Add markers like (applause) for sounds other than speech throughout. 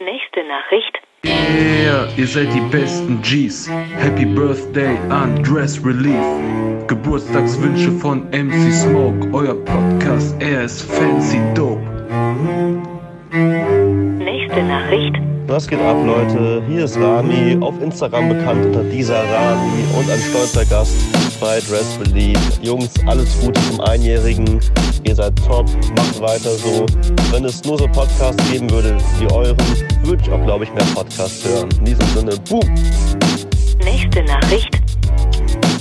Nächste Nachricht. Yeah, ihr seid die besten Gs. Happy Birthday an Dress Relief. Geburtstagswünsche von MC Smoke. Euer Podcast, er ist fancy dope. Nächste Nachricht. Was geht ab, Leute? Hier ist Rami, auf Instagram bekannt unter dieser Rami und ein stolzer Gast bei Dress Relief. Jungs, alles Gute zum Einjährigen. Ihr seid top, macht weiter so. Wenn es nur so Podcasts geben würde wie euren, würde ich auch, glaube ich, mehr Podcasts hören. In diesem Sinne, boom! Nächste Nachricht.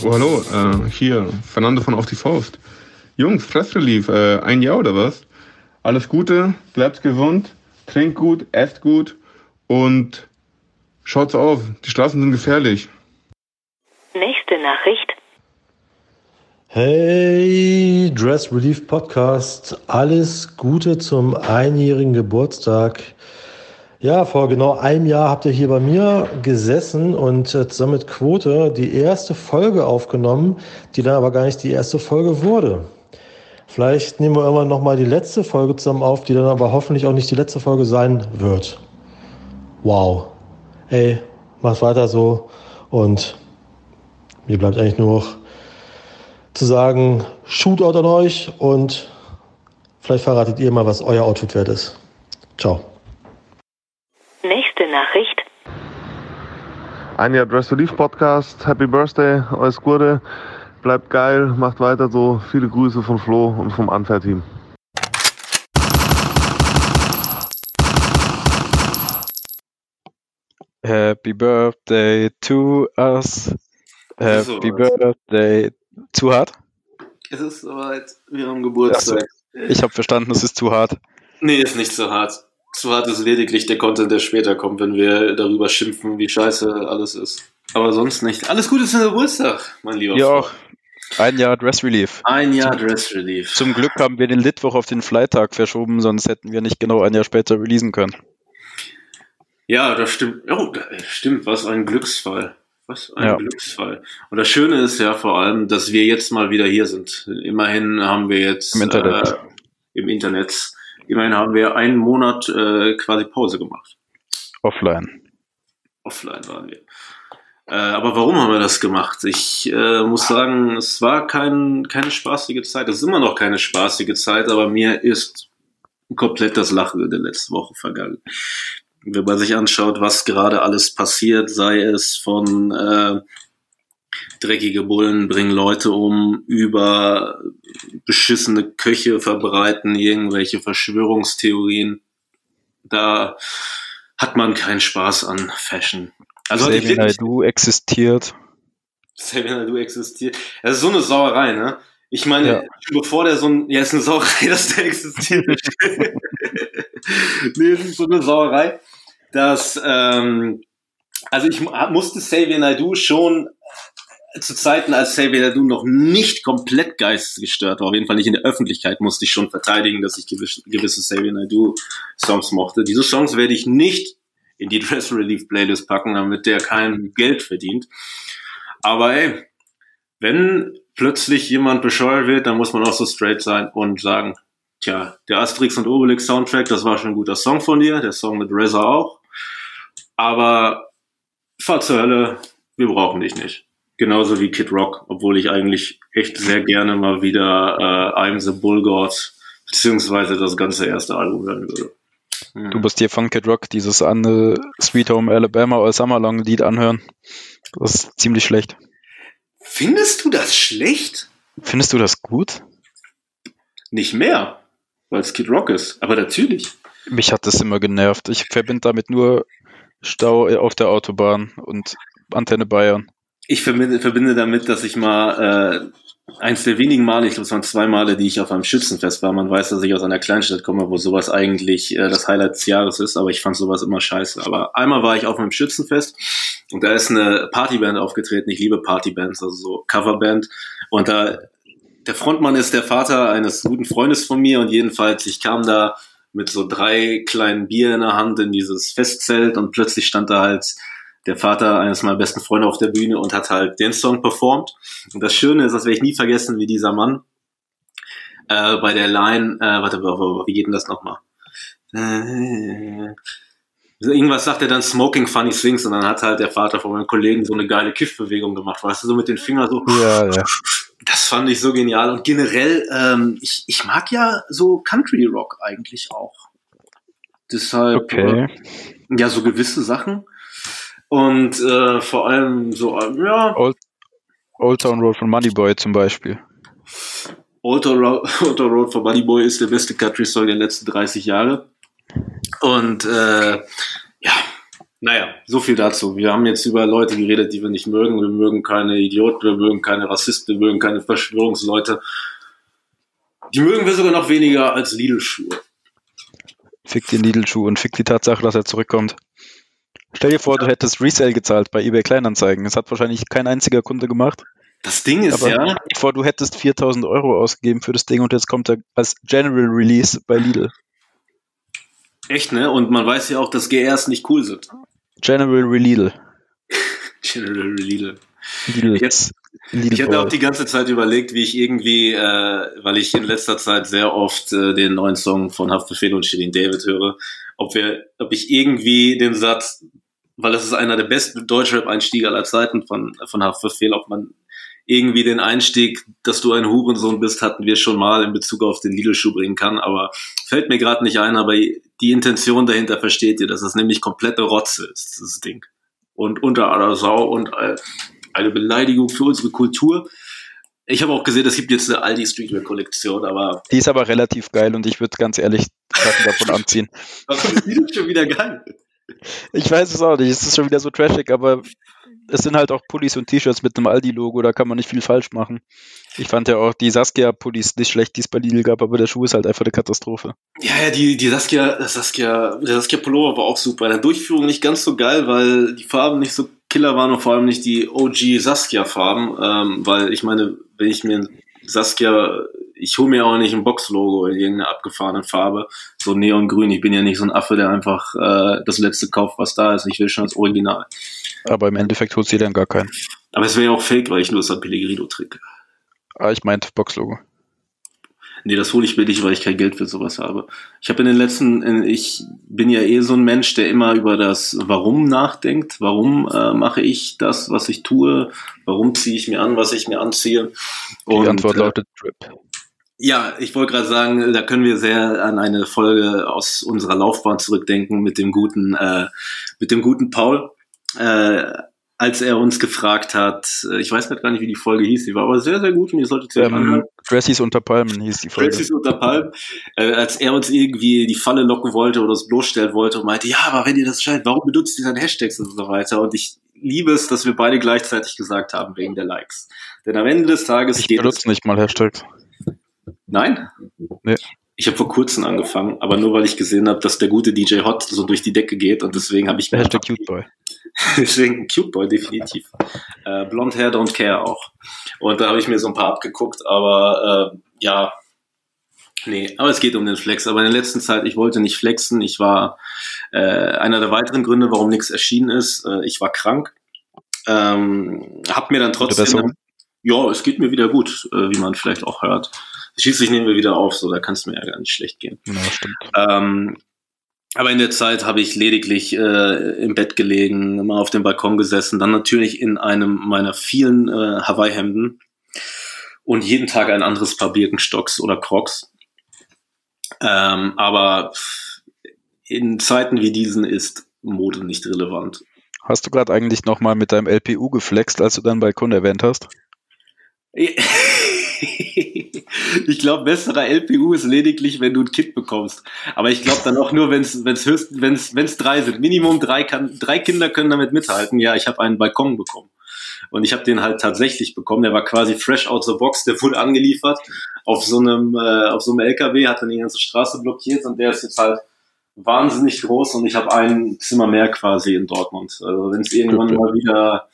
Oh, hallo, äh, hier, Fernando von Auf die Faust. Jungs, Stressrelief, äh, ein Jahr oder was? Alles Gute, bleibt gesund, trinkt gut, esst gut und schaut's auf, die Straßen sind gefährlich. Nächste Nachricht. Hey, Dress Relief Podcast. Alles Gute zum einjährigen Geburtstag. Ja, vor genau einem Jahr habt ihr hier bei mir gesessen und äh, zusammen mit Quote die erste Folge aufgenommen, die dann aber gar nicht die erste Folge wurde. Vielleicht nehmen wir irgendwann nochmal die letzte Folge zusammen auf, die dann aber hoffentlich auch nicht die letzte Folge sein wird. Wow. Ey, macht weiter so und mir bleibt eigentlich nur noch zu sagen, Shootout an euch und vielleicht verratet ihr mal, was euer Outfit wert ist. Ciao. Nächste Nachricht. Ein Jahr Dress Relief Podcast, Happy Birthday, alles Gute, bleibt geil, macht weiter so. Viele Grüße von Flo und vom Unfair-Team. Happy Birthday to us. Happy So. Birthday. Zu hart? Es ist soweit, wir haben Geburtstag. Ich habe verstanden, es ist zu hart. Nee, ist nicht so hart. Zu hart ist lediglich der Content, der später kommt, wenn wir darüber schimpfen, wie scheiße alles ist. Aber sonst nicht. Alles Gute zum Geburtstag, mein lieber Ja, auch. Ein Jahr Dress Relief. Ein Jahr Dress Relief. Zum Glück haben wir den Litwoch auf den Freitag verschoben, sonst hätten wir nicht genau ein Jahr später releasen können. Ja, das stimmt. Oh, das stimmt. Was ein Glücksfall. Was ein Ja. Glücksfall. Und das Schöne ist ja vor allem, dass wir jetzt mal wieder hier sind. Immerhin haben wir jetzt Im Internet. Äh, im Internet. Immerhin haben wir einen Monat äh, quasi Pause gemacht. Offline. offline waren wir. Äh, aber warum haben wir das gemacht? Ich äh, muss sagen, es war kein, keine spaßige Zeit. Es ist immer noch keine spaßige Zeit, aber mir ist komplett das Lachen in der letzten Woche vergangen. Wenn man sich anschaut, was gerade alles passiert, sei es von äh, dreckige Bullen bringen Leute um, über beschissene Köche verbreiten, irgendwelche Verschwörungstheorien. Da hat man keinen Spaß an Fashion. Also ich Xavier Naidoo existiert. Xavier Naidoo existiert. Das ist so eine Sauerei, ne? Ich meine, Ja. bevor der so ein, ja, ist eine Sauerei, (laughs) dass der existiert. nee, es ist so eine Sauerei, dass, ähm, also ich mu- musste Xavier Naidoo schon zu Zeiten, als Xavier Naidoo noch nicht komplett geistesgestört war, auf jeden Fall nicht in der Öffentlichkeit, musste ich schon verteidigen, dass ich gewisse, gewisse Xavier Naidoo Songs mochte. Diese Songs werde ich nicht in die (laughs) Dress Relief Playlist packen, damit der kein Geld verdient. Aber ey, wenn plötzlich jemand bescheuert wird, dann muss man auch so straight sein und sagen, tja, der Asterix und Obelix Soundtrack, das war schon ein guter Song von dir, der Song mit RZA auch. Aber fahr zur Hölle, wir brauchen dich nicht. Genauso wie Kid Rock, obwohl ich eigentlich echt sehr gerne mal wieder äh, I'm the Bull God beziehungsweise das ganze erste Album hören würde. Hm. Du musst dir von Kid Rock dieses andere Sweet Home Alabama All Summer Long Lied anhören. Das ist ziemlich schlecht. Findest du das schlecht? Findest du das gut? Nicht mehr, weil es Kid Rock ist. Aber natürlich. Mich hat das immer genervt. Ich verbinde damit nur Stau auf der Autobahn und Antenne Bayern. Ich verbinde, verbinde damit, dass ich mal äh, eins der wenigen Male, ich glaube es waren zwei Male, die ich auf einem Schützenfest war. Man weiß, dass ich aus einer Kleinstadt komme, wo sowas eigentlich äh, das Highlight des Jahres ist, aber ich fand sowas immer scheiße. Aber einmal war ich auf einem Schützenfest und da ist eine Partyband aufgetreten. Ich liebe Partybands, also so Coverband. Und da der Frontmann ist der Vater eines guten Freundes von mir und jedenfalls, ich kam da mit so drei kleinen Bier in der Hand in dieses Festzelt und plötzlich stand da halt der Vater eines meiner besten Freunde auf der Bühne und hat halt den Song performt. Und das Schöne ist, das werde ich nie vergessen, wie dieser Mann äh, bei der Line, äh, warte, wie geht denn das nochmal? Äh, irgendwas sagt er dann Smoking Funny Things und dann hat halt der Vater von meinem Kollegen so eine geile Kiffbewegung gemacht, weißt du, so mit den Fingern so. Ja, ja. Das fand ich so genial und generell, ähm, ich, ich mag ja so Country Rock eigentlich auch. Deshalb, Okay. äh, ja, so gewisse Sachen und äh, vor allem so, ja, Old, Old Town Road von Moneyboy zum Beispiel. Old Town (laughs) Old Town Road von Buddy Boy ist der beste Country-Song der letzten 30 Jahre. Und äh, ja, naja, so viel dazu. Wir haben jetzt über Leute geredet, die wir nicht mögen. Wir mögen keine Idioten, wir mögen keine Rassisten, wir mögen keine Verschwörungsleute. Die mögen wir sogar noch weniger als Lidl-Schuhe. Fick den Lidl-Schuh und fick die Tatsache, dass er zurückkommt. Stell dir vor, du hättest Resale gezahlt bei eBay Kleinanzeigen. Das hat wahrscheinlich kein einziger Kunde gemacht. Das Ding ist Aber ja, stell dir vor, du hättest 4000 Euro ausgegeben für das Ding und jetzt kommt er als General Release bei Lidl. echt, ne? Und man weiß ja auch, dass GRs nicht cool sind. General (laughs) Lidl. General Lidl. Lidl. Jetzt- Ich hatte auch die ganze Zeit überlegt, wie ich irgendwie, äh, weil ich in letzter Zeit sehr oft äh, den neuen Song von Haftbefehl und Shirin David höre, ob wir, ob ich irgendwie den Satz, weil das ist einer der besten Deutschrap-Einstiege aller Zeiten von, von Haftbefehl, ob man irgendwie den Einstieg, dass du ein Hurensohn bist, hatten wir schon mal in Bezug auf den Lidl-Schuh bringen kann, aber fällt mir gerade nicht ein, aber die Intention dahinter versteht ihr, dass es nämlich komplette Rotze ist, dieses Ding. Und unter aller Sau und äh, eine Beleidigung für unsere Kultur. Ich habe auch gesehen, es gibt jetzt eine Aldi Streetwear-Kollektion, aber Die ist aber relativ geil und ich würde ganz ehrlich Sachen davon anziehen. (laughs) warum ist die denn schon wieder geil? Ich weiß es auch nicht, es ist schon wieder so trashig, aber es sind halt auch Pullis und T-Shirts mit einem Aldi-Logo, da kann man nicht viel falsch machen. Ich fand ja auch die Saskia-Pullis nicht schlecht, die es bei Lidl gab, aber der Schuh ist halt einfach eine Katastrophe. Ja, ja, die, die Saskia, Saskia, der Saskia Pullover war auch super. In der Durchführung nicht ganz so geil, weil die Farben nicht so killer waren und vor allem nicht die OG Saskia-Farben, ähm, weil ich meine, wenn ich mir Saskia, ich hole mir auch nicht ein Box-Logo in irgendeiner abgefahrenen Farbe, so neongrün. Ich bin ja nicht so ein Affe, der einfach äh, das letzte kauft, was da ist. Ich will schon das Original. Aber im Endeffekt holt sie dann gar keinen. Aber es wäre ja auch fake, weil ich nur San Pellegrino trinke. Ah, ich meinte Box-Logo. Nee, das hole ich mir nicht, weil ich kein Geld für sowas habe. Ich habe in den letzten, ich bin ja eh so ein Mensch, der immer über das Warum nachdenkt. Warum äh, mache ich das, was ich tue? Warum ziehe ich mir an, was ich mir anziehe? Die Und, Antwort äh, lautet Drip. Ja, ich wollte gerade sagen, da können wir sehr an eine Folge aus unserer Laufbahn zurückdenken mit dem guten, äh, mit dem guten Paul, äh, als er uns gefragt hat. äh, Ich weiß gar nicht, wie die Folge hieß. Die war aber sehr, sehr gut und ihr solltet sie euch anhören. Ähm, Dressies unter Palmen hieß die Folge. Francis unter Palm, äh, als er uns irgendwie die Falle locken wollte oder uns bloßstellen wollte und meinte, ja, aber wenn ihr das scheint, warum benutzt ihr dann Hashtags und so weiter? Und ich liebe es, dass wir beide gleichzeitig gesagt haben, wegen der Likes. Denn am Ende des Tages Ich geht es. benutze nicht mal Hashtags. Nein? Nee. Ich habe vor kurzem angefangen, aber nur weil ich gesehen habe, dass der gute DJ Hot so durch die Decke geht und deswegen habe ich mir Hashtag Cuteboy. (laughs) Deswegen Cute Boy, definitiv. Äh, Blond Hair Don't Care auch. Und da habe ich mir so ein paar abgeguckt, aber äh, ja, nee, aber es geht um den Flex. Aber in der letzten Zeit, ich wollte nicht flexen. Ich war äh, einer der weiteren Gründe, warum nichts erschienen ist. Äh, ich war krank. Ähm, hab mir dann trotzdem. Ja, es geht mir wieder gut, äh, wie man vielleicht auch hört. Schließlich nehmen wir wieder auf, so da kann es mir ja gar nicht schlecht gehen. Ja, stimmt. Ähm, aber in der Zeit habe ich lediglich äh, im Bett gelegen, mal auf dem Balkon gesessen, dann natürlich in einem meiner vielen äh, Hawaii-Hemden und jeden Tag ein anderes Paar Birkenstocks oder Crocs. Ähm, aber in Zeiten wie diesen ist Mode nicht relevant. Hast du gerade eigentlich nochmal mit deinem LPU geflext, als du deinen Balkon erwähnt hast? (laughs) ich glaube, besserer LPU ist lediglich, wenn du ein Kind bekommst. Aber ich glaube dann auch nur, wenn es wenn's höchst, wenn's, wenn's drei sind. Minimum drei kann, drei Kinder können damit mithalten. Ja, ich habe einen Balkon bekommen. Und ich habe den halt tatsächlich bekommen. Der war quasi fresh out the box, der wurde angeliefert auf so einem, äh, auf so einem LKW, hat dann die ganze Straße blockiert und der ist jetzt halt wahnsinnig groß und ich habe ein Zimmer mehr quasi in Dortmund. Also wenn es irgendwann mal wieder,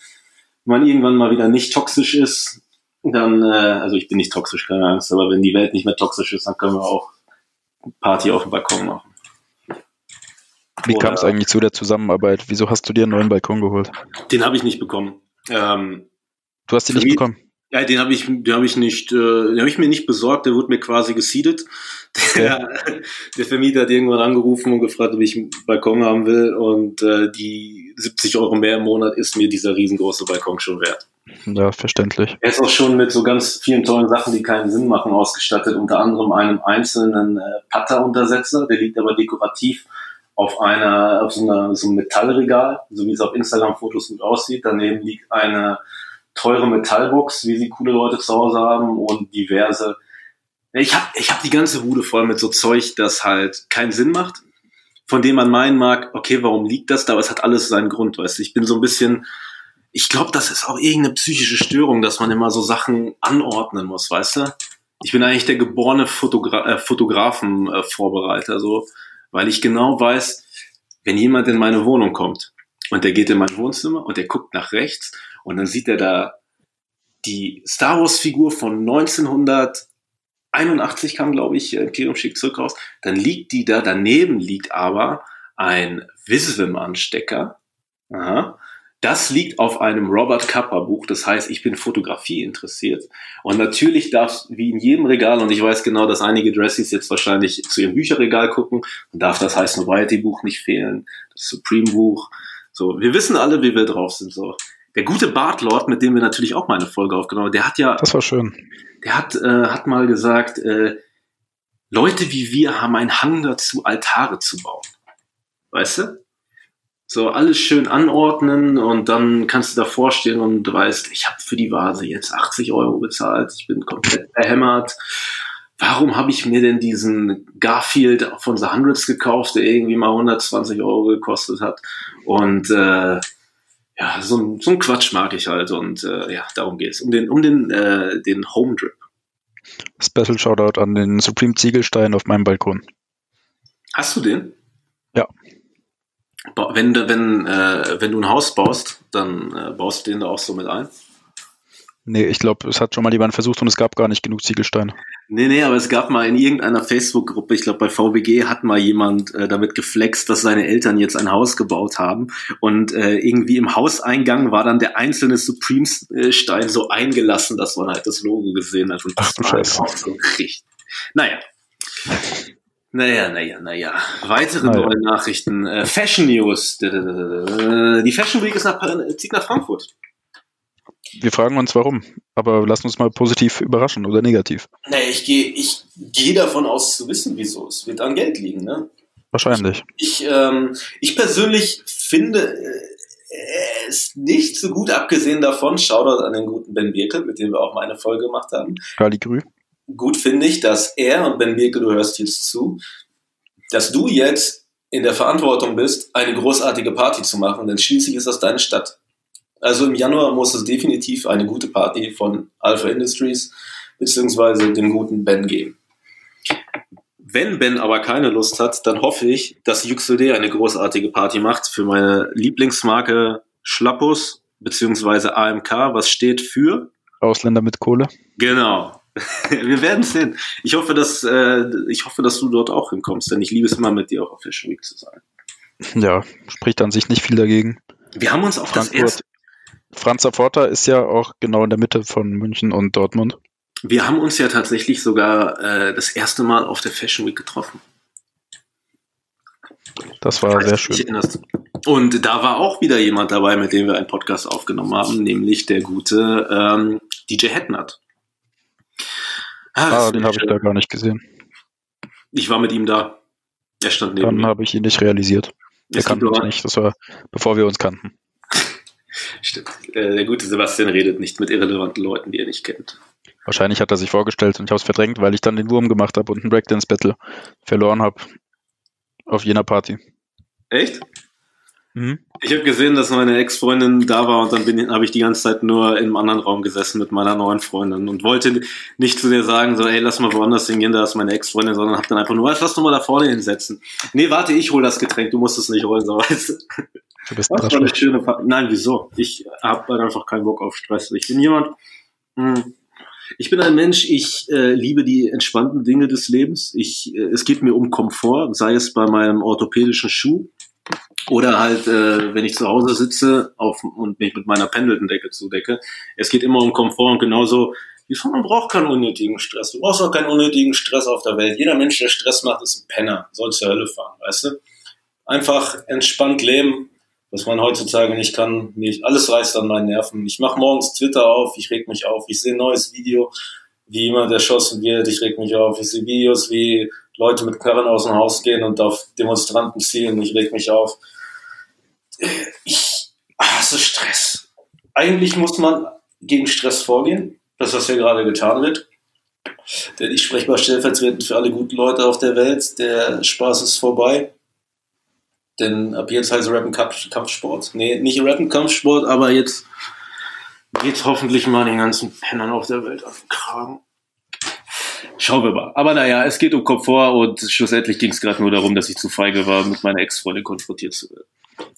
wenn man irgendwann mal wieder nicht toxisch ist, dann, äh, also ich bin nicht toxisch, keine Angst, aber wenn die Welt nicht mehr toxisch ist, dann können wir auch Party auf dem Balkon machen. Wie kam es eigentlich zu der Zusammenarbeit? Wieso hast du dir einen neuen Balkon geholt? Den habe ich nicht bekommen. Ähm, Du hast Für nicht bekommen. Ja, den habe ich, den habe ich nicht, äh, den habe ich mir nicht besorgt. Der wurde mir quasi gesiedet. Der, der Vermieter hat irgendwann angerufen und gefragt, ob ich einen Balkon haben will. Und äh, die 70 Euro mehr im Monat ist mir dieser riesengroße Balkon schon wert. Ja, verständlich. Er ist auch schon mit so ganz vielen tollen Sachen, die keinen Sinn machen, ausgestattet. Unter anderem einem einzelnen äh, Putter-Untersetzer. Der liegt aber dekorativ auf einer, auf so, einer, so einem Metallregal, so wie es auf Instagram-Fotos gut aussieht. Daneben liegt eine teure Metallbox, wie sie coole Leute zu Hause haben und diverse. Ich habe ich hab die ganze Bude voll mit so Zeug, das halt keinen Sinn macht, von dem man meinen mag, okay, warum liegt das da? Aber es hat alles seinen Grund, weißt du. Ich bin so ein bisschen, ich glaube, das ist auch irgendeine psychische Störung, dass man immer so Sachen anordnen muss, weißt du? Ich bin eigentlich der geborene Fotogra äh, Fotografen-Vorbereiter, äh, so, weil ich genau weiß, wenn jemand in meine Wohnung kommt und der geht in mein Wohnzimmer und der guckt nach rechts und dann sieht er da die Star Wars Figur von 1981 kam, glaube ich, Imperium schickt zurück raus. Dann liegt die da, daneben liegt aber ein Visvim-Anstecker. Aha. Das liegt auf einem Robert Kappa Buch. Das heißt, ich bin Fotografie interessiert. Und natürlich darf, wie in jedem Regal, und ich weiß genau, dass einige Dressies jetzt wahrscheinlich zu ihrem Bücherregal gucken, und darf das High Nobiety Buch nicht fehlen, das Supreme Buch. So, wir wissen alle, wie wir drauf sind, so. Der gute Bartlord, mit dem wir natürlich auch mal eine Folge aufgenommen haben, der hat ja. Das war schön. Der hat, äh, hat mal gesagt, äh, Leute wie wir haben einen Hang dazu, Altare zu bauen. Weißt du? So alles schön anordnen und dann kannst du davor stehen und du weißt, ich habe für die Vase jetzt 80 Euro bezahlt, ich bin komplett verhämmert. Warum habe ich mir denn diesen Garfield von The Hundreds gekauft, der irgendwie mal 120 Euro gekostet hat? Und äh, ja, so ein, so ein Quatsch mag ich halt und äh, ja, darum geht's. Um den, um den, äh, den Home Drip. Special Shoutout an den Supreme Ziegelstein auf meinem Balkon. Hast du den? Ja. Wenn, wenn, äh, wenn du ein Haus baust, dann äh, baust du den da auch so mit ein? Nee, ich glaube, es hat schon mal jemand versucht und es gab gar nicht genug Ziegelsteine. Nee, nee, aber es gab mal in irgendeiner Facebook-Gruppe, ich glaube bei VBG hat mal jemand äh, damit geflext, dass seine Eltern jetzt ein Haus gebaut haben und äh, irgendwie im Hauseingang war dann der einzelne Supreme-Stein so eingelassen, dass man halt das Logo gesehen hat. Und Ach du Scheiße. So richtig. Naja. Naja, naja, naja. Weitere Naja. neue Nachrichten. Äh, Fashion News. Die Fashion Week ist nach, zieht nach Frankfurt. Wir fragen uns warum, aber lass uns mal positiv überraschen oder negativ. Nee, ich gehe ich geh davon aus zu wissen, wieso. Es wird an Geld liegen, ne? Wahrscheinlich. Ich, ähm, ich persönlich finde äh, es nicht so gut, abgesehen davon, Shoutout an den guten Ben Birkel, mit dem wir auch mal eine Folge gemacht haben. Kali Grü. Gut finde ich, dass er, und Ben Birkel, du hörst jetzt zu, dass du jetzt in der Verantwortung bist, eine großartige Party zu machen, denn schließlich ist das deine Stadt. Also im Januar muss es definitiv eine gute Party von Alpha Industries beziehungsweise dem guten Ben geben. Wenn Ben aber keine Lust hat, dann hoffe ich, dass Yuxelde eine großartige Party macht für meine Lieblingsmarke Schlappus beziehungsweise AMK, was steht für Ausländer mit Kohle. Genau. (laughs) Wir werden sehen. Ich hoffe, dass äh, ich hoffe, dass du dort auch hinkommst, denn ich liebe es immer mit dir auch auf Fashion Week zu sein. Ja, spricht an sich nicht viel dagegen. Wir haben uns auch das erste, Frankfurt. Franz Forta ist ja auch genau in der Mitte von München und Dortmund. wir haben uns ja tatsächlich sogar äh, das erste Mal auf der Fashion Week getroffen. Das war sehr schön. Und da war auch wieder jemand dabei, mit dem wir einen Podcast aufgenommen haben, nämlich der gute ähm, DJ Hetnut. Ah, Ah, den habe ich da gar nicht gesehen. Ich war mit ihm da. Er stand neben Dann mir. habe ich ihn nicht realisiert. Es kannte aber- nicht. Das war bevor wir uns kannten. (laughs) Stimmt. Äh, der gute Sebastian redet nicht mit irrelevanten Leuten, die er nicht kennt. Wahrscheinlich hat er sich vorgestellt und ich habe es verdrängt, weil ich dann den Wurm gemacht habe und ein Breakdance-Battle verloren habe. Auf jener Party. Echt? Mhm. Ich habe gesehen, dass meine Ex-Freundin da war und dann habe ich die ganze Zeit nur in einem anderen Raum gesessen mit meiner neuen Freundin und wollte nicht zu dir sagen, so, ey, lass mal woanders hingehen, da ist meine Ex-Freundin, sondern habe dann einfach nur, was, lass doch mal da vorne hinsetzen. Nee, warte, ich hol das Getränk, du musst es nicht holen, so, weißt du. Du bist Das war eine schöne Party. Nein, wieso? Ich habe halt einfach keinen Bock auf Stress. Ich bin jemand, mh, ich bin ein Mensch, ich äh, liebe die entspannten Dinge des Lebens. Ich, äh, es geht mir um Komfort, sei es bei meinem orthopädischen Schuh Oder halt, äh, wenn ich zu Hause sitze auf, und mich mit meiner Pendeldecke zudecke. Es geht immer um Komfort und genauso, wie man braucht keinen unnötigen Stress. Du brauchst auch keinen unnötigen Stress auf der Welt. Jeder Mensch, der Stress macht, ist ein Penner. Soll zur Hölle fahren, weißt du? Einfach entspannt leben, was man heutzutage nicht kann. Nicht, alles reißt an meinen Nerven. Ich mache morgens Twitter auf, ich reg mich auf, ich sehe ein neues Video, wie jemand erschossen wird, ich reg mich auf. Ich sehe Videos, wie Leute mit Karren aus dem Haus gehen und auf Demonstranten zielen, ich reg mich auf. Ich hasse Stress. Eigentlich muss man gegen Stress vorgehen, das was hier gerade getan wird. Denn ich spreche mal stellvertretend für alle guten Leute auf der Welt. Der Spaß ist vorbei. Denn ab jetzt heißt Rappen Kampfsport. Nee, nicht Rappen Kampfsport, aber jetzt geht hoffentlich mal den ganzen Pennern auf der Welt auf den Kragen. Schauen wir mal. Aber naja, es geht um Komfort und schlussendlich ging es gerade nur darum, dass ich zu feige war, mit meiner Ex-Freundin konfrontiert zu werden.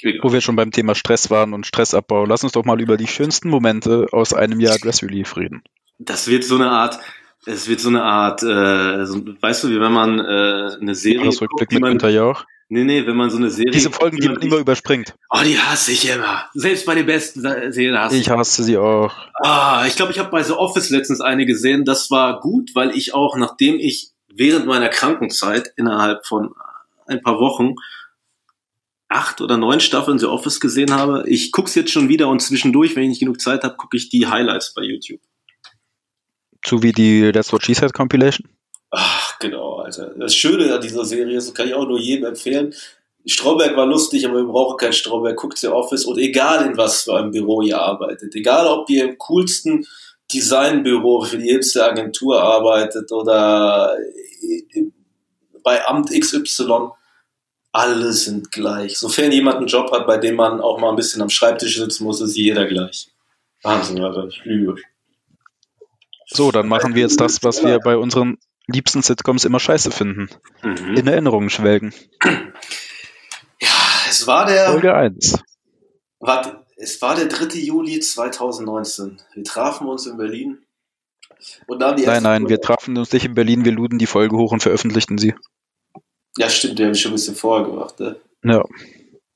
Egal. Wo wir schon beim Thema Stress waren und Stressabbau, lass uns doch mal über die schönsten Momente aus einem Jahr Dress Relief reden. Das wird so eine Art, es wird so eine Art, äh, so, weißt du, wie wenn man äh, eine Serie Jahresrückblick guckt, mit man, Jauch. Nee, nee, wenn man so eine Serie Diese Folgen, die man immer überspringt. Oh, die hasse ich immer. Selbst bei den besten Serien hasse ich. Ich hasse sie auch. Ah, ich glaube, ich habe bei The Office letztens eine gesehen. Das war gut, weil ich auch, nachdem ich während meiner Krankenzeit innerhalb von ein paar Wochen acht oder neun Staffeln The Office gesehen habe, ich guck's jetzt schon wieder und zwischendurch, wenn ich nicht genug Zeit habe, gucke ich die Highlights bei YouTube. So wie die That's What She Said Compilation. Ach, genau, Alter. Das Schöne an dieser Serie ist, kann ich auch nur jedem empfehlen. Stromberg war lustig, aber wir brauchen keinen Stromberg. Guckt The Office und egal in was für einem Büro ihr arbeitet, egal ob ihr im coolsten Designbüro für die hipste Agentur arbeitet oder bei Amt XY, alle sind gleich. Sofern jemand einen Job hat, bei dem man auch mal ein bisschen am Schreibtisch sitzen muss, ist jeder gleich. Wahnsinn, Alter. Ich liebe. So, dann machen wir jetzt das, was wir bei unseren liebsten Sitcoms immer scheiße finden. Mhm. In Erinnerungen schwelgen. (clears throat) Ja, es war der. Folge 1. Warte, es war der 3. Juli 2019. Wir trafen uns in Berlin. Und dann die Nein, nein, wir Folge- trafen uns nicht in Berlin, wir luden die Folge hoch und veröffentlichten sie. Ja, stimmt, die habe ich schon ein bisschen vorher gemacht. Ne? Ja.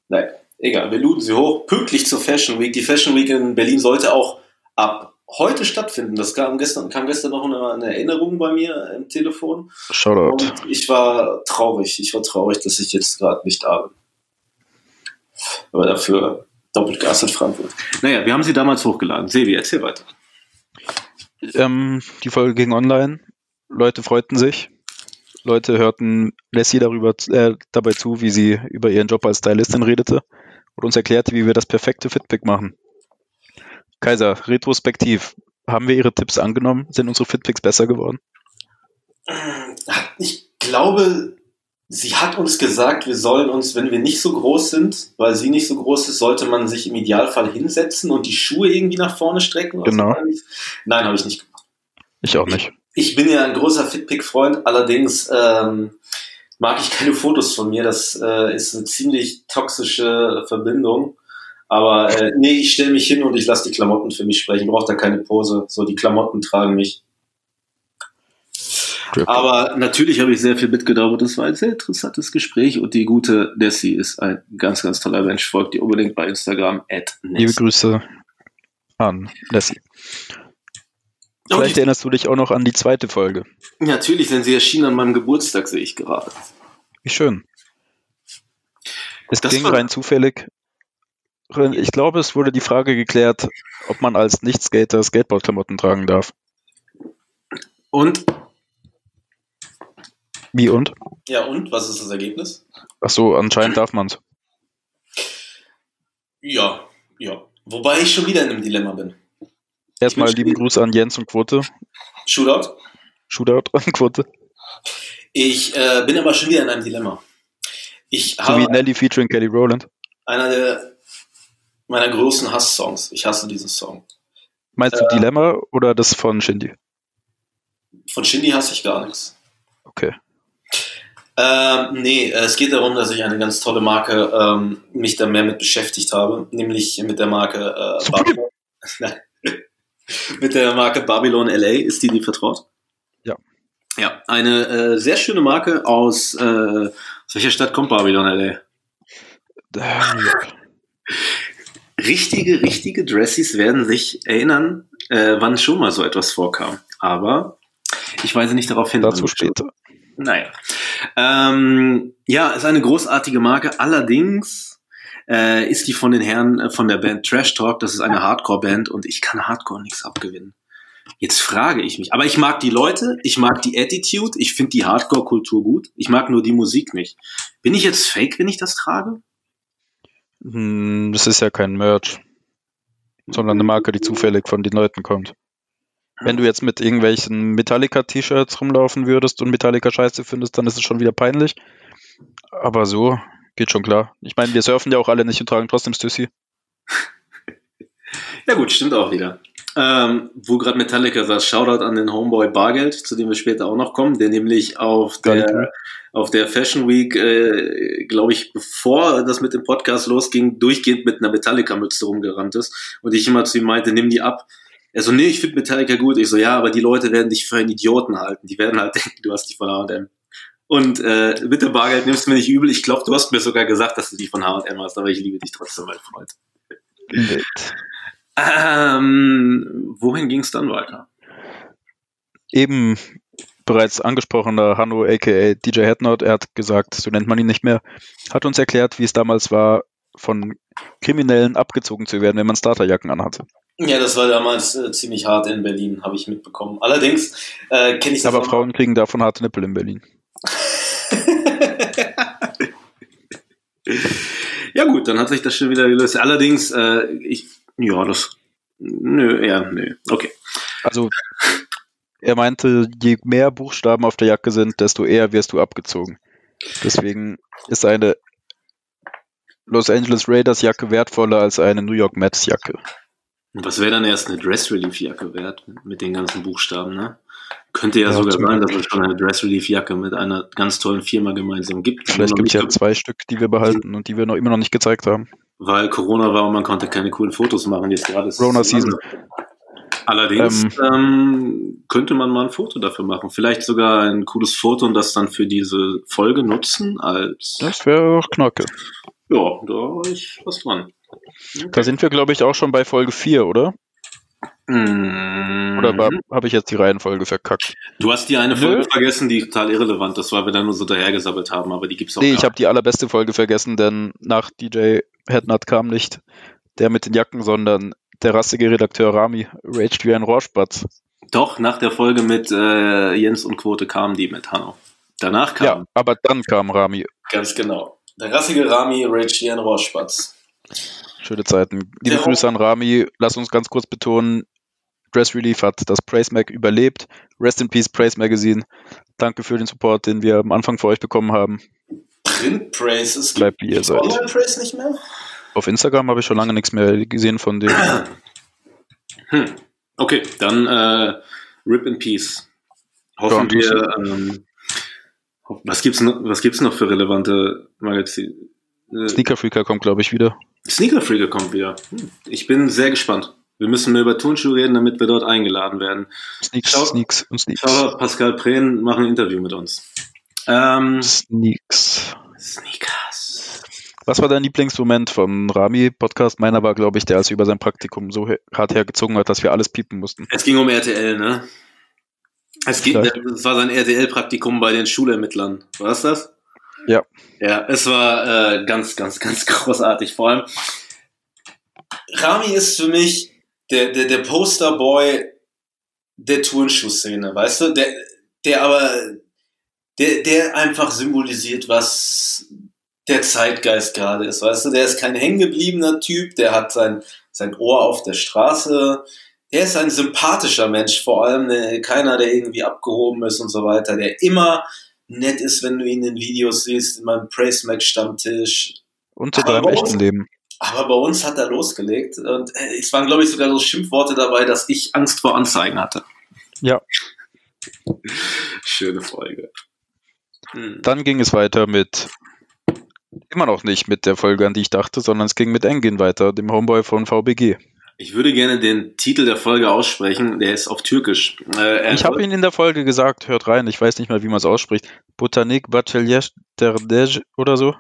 Nein, egal, wir luden sie hoch. Pünktlich zur Fashion Week. Die Fashion Week in Berlin sollte auch ab heute stattfinden. Das kam gestern, kam gestern noch eine, eine Erinnerung bei mir im Telefon. Shoutout. Und ich war traurig. Ich war traurig, dass ich jetzt gerade nicht da bin. Aber dafür doppelt Gas in Frankfurt. Naja, wir haben sie damals hochgeladen. Sevi, erzähl weiter. Ähm, die Folge ging online. Leute freuten sich. Leute hörten Lassie darüber, äh, dabei zu, wie sie über ihren Job als Stylistin redete und uns erklärte, wie wir das perfekte Fitpick machen. Kaiser, retrospektiv, haben wir ihre Tipps angenommen? Sind unsere Fitpicks besser geworden? Ich glaube, sie hat uns gesagt, wir sollen uns, wenn wir nicht so groß sind, weil sie nicht so groß ist, sollte man sich im Idealfall hinsetzen und die Schuhe irgendwie nach vorne strecken. Genau. so. Nein, habe ich nicht gemacht. Ich auch nicht. Ich bin ja ein großer Fitpick-Freund, allerdings ähm, mag ich keine Fotos von mir. Das äh, ist eine ziemlich toxische Verbindung. Aber äh, nee, ich stelle mich hin und ich lasse die Klamotten für mich sprechen. Braucht da keine Pose. So, die Klamotten tragen mich. Aber natürlich habe ich sehr viel mitgenommen. Das war ein sehr interessantes Gespräch und die gute Nessie ist ein ganz, ganz toller Mensch. Folgt ihr unbedingt bei Instagram Liebe Grüße an Lassie. Vielleicht erinnerst du dich auch noch an die zweite Folge. Natürlich, denn sie erschien an meinem Geburtstag, sehe ich gerade. Wie schön. Es Das ging rein zufällig. Ich glaube, es wurde die Frage geklärt, ob man als Nicht-Skater Skateboardklamotten tragen darf. Und? Wie und? Ja, und? Was ist das Ergebnis? Ach so, anscheinend darf man's. Ja, ja. Wobei ich schon wieder in einem Dilemma bin. Erstmal lieben. Gruß an Jens und Quote. Shootout. Shootout an Quote. Ich äh, bin aber schon wieder in einem Dilemma. Ich So wie habe Nelly featuring Kelly Rowland. einer der meiner großen Hass-Songs. Ich hasse diesen Song. Meinst du Äh. Dilemma oder das von Shindy? Von Shindy hasse ich gar nichts. Okay. Ähm, nee, es geht darum, dass ich eine ganz tolle Marke ähm, mich da mehr mit beschäftigt habe, nämlich mit der Marke äh. Babylon. (laughs) Mit der Marke Babylon LA. Ist die dir vertraut? Ja. Ja, eine äh, sehr schöne Marke aus, äh, aus welcher Stadt kommt Babylon LA? Äh, York. Richtige, richtige Dressies werden sich erinnern, äh, wann schon mal so etwas vorkam. Aber ich weise nicht darauf hin. Dazu später. Naja. Ähm, ja, ist eine großartige Marke. Allerdings äh, ist die von den Herren äh, von der Band Trash Talk. Das ist eine Hardcore-Band und ich kann Hardcore nichts abgewinnen. Jetzt frage ich mich. Aber ich mag die Leute, ich mag die Attitude, ich finde die Hardcore-Kultur gut. Ich mag nur die Musik nicht. Bin ich jetzt fake, wenn ich das trage? Hm, Das ist ja kein Merch, sondern eine Marke, die zufällig von den Leuten kommt. Wenn du jetzt mit irgendwelchen Metallica-T-Shirts rumlaufen würdest und Metallica-Scheiße findest, dann ist es schon wieder peinlich. Aber so geht schon klar. Ich meine, wir surfen ja auch alle nicht und tragen trotzdem Stussy. (laughs) Ja gut, stimmt auch wieder. Ähm, wo gerade Metallica sagt, Shoutout an den Homeboy Bargeld, zu dem wir später auch noch kommen, der nämlich auf der, auf der Fashion Week, äh, glaube ich, bevor das mit dem Podcast losging, durchgehend mit einer Metallica-Mütze rumgerannt ist und ich immer zu ihm meinte, nimm die ab. Er so, nee, ich finde Metallica gut. Ich so, ja, aber die Leute werden dich für einen Idioten halten. Die werden halt denken, du hast die von H&M. Und äh, bitte Bargeld, nimmst mir nicht übel. Ich glaube, du hast mir sogar gesagt, dass du die von H&M hast, aber ich liebe dich trotzdem, mein Freund. Wild. Ähm, wohin ging es dann weiter? Eben bereits angesprochener Hanno aka DJ Headnot, er hat gesagt, so nennt man ihn nicht mehr, hat uns erklärt, wie es damals war, von Kriminellen abgezogen zu werden, wenn man Starterjacken anhatte. Ja, das war damals äh, ziemlich hart in Berlin, habe ich mitbekommen. Allerdings äh, kenne ich das Aber auch- Frauen kriegen davon harte Nippel in Berlin. (laughs) ja gut, dann hat sich das schon wieder gelöst. Allerdings, äh, ich, ja, das, nö, ja, nö, okay. Also er meinte, je mehr Buchstaben auf der Jacke sind, desto eher wirst du abgezogen. Deswegen ist eine Los Angeles Raiders Jacke wertvoller als eine New York Mets Jacke. Und was wäre dann erst eine Dress Relief Jacke wert mit den ganzen Buchstaben, ne? Könnte ja, Ja, sogar sein, dass es schon eine Dress Relief Jacke mit einer ganz tollen Firma gemeinsam gibt. Vielleicht gibt es ja zwei Stück, die wir behalten und die wir noch immer noch nicht gezeigt haben. weil Corona war und man konnte keine coolen Fotos machen. Jetzt gerade ist Corona Season. Allerdings ähm, könnte man mal ein Foto dafür machen. Vielleicht sogar ein cooles Foto und das dann für diese Folge nutzen als Das wäre auch Knocke. ja, da ist was dran. Da sind wir, glaube ich, auch schon bei Folge 4, oder? Mhm. Oder habe ich jetzt die Reihenfolge verkackt? du hast die eine Nö. Folge vergessen, die total irrelevant ist, weil wir da nur so dahergesabbelt haben, aber die gibt's auch Nee, gar ich habe die allerbeste Folge vergessen, denn nach DJ Headnut kam nicht der mit den Jacken, sondern der rassige Redakteur Rami raged wie ein Rohrspatz. Doch, nach der Folge mit äh, Jens und Quote kamen die mit Hanno. Danach kam, Ja, aber dann kam Rami. ganz genau. Der rassige Rami raged wie ein Rohrspatz. Schöne Zeiten. Liebe. Grüße an Rami. Lass uns ganz kurz betonen, Dress Relief hat das Praise Mag überlebt. Rest in Peace Praise Magazine. Danke für den Support, den wir am Anfang für euch bekommen haben. Print Praise, es Bleibt wie ihr seid. Online Praise nicht mehr? Auf Instagram habe ich schon lange nichts mehr gesehen von dem. (clears throat) Hm. Okay, dann äh, Rip in Peace. Hoffen Ja, wir, ähm, was gibt's noch, was gibt's noch für relevante Magazine? Äh, Sneaker Freaker kommt, glaube ich, wieder. Sneaker Freaker kommt wieder. Hm. Ich bin sehr gespannt. Wir müssen mehr über Turnschuhe reden, damit wir dort eingeladen werden. Sneaks, Schau- Sneaks und Sneaks. Schau, Pascal Prehn machen ein Interview mit uns. Ähm, Sneaks. Sneakers. Was war dein Lieblingsmoment vom Rami-Podcast? Meiner war, glaube ich, der, als er über sein Praktikum so hart hergezogen hat, dass wir alles piepen mussten. Es ging um RTL, ne? Es ging, es war sein RTL-Praktikum bei den Schulermittlern. War es das? Ja. Ja, es war äh, ganz, ganz, ganz (laughs) großartig. Vor allem, Rami ist für mich der, der, der Posterboy der Turnschuhszene, weißt du? Der, der aber, der, der einfach symbolisiert, was der Zeitgeist gerade ist, weißt du? Der ist kein hängengebliebener Typ, der hat sein, sein Ohr auf der Straße, der ist ein sympathischer Mensch, vor allem äh, keiner, der irgendwie abgehoben ist und so weiter, der immer nett ist, wenn du ihn in Videos siehst, in meinem Praise Mac Stammtisch. Aber deinem echten Leben. Aber bei uns hat er losgelegt und äh, es waren, glaube ich, sogar so Schimpfworte dabei, dass ich Angst vor Anzeigen hatte. Ja. (laughs) Schöne Folge. Hm. Dann ging es weiter mit, immer noch nicht mit der Folge, an die ich dachte, sondern es ging mit Engin weiter, dem Homeboy von VBG. Ich würde gerne den Titel der Folge aussprechen, der ist auf Türkisch. Äh, Ich habe ihn in der Folge gesagt, hört rein, ich weiß nicht mehr, wie man es ausspricht. Botanik Bachelyesh Derdej oder so.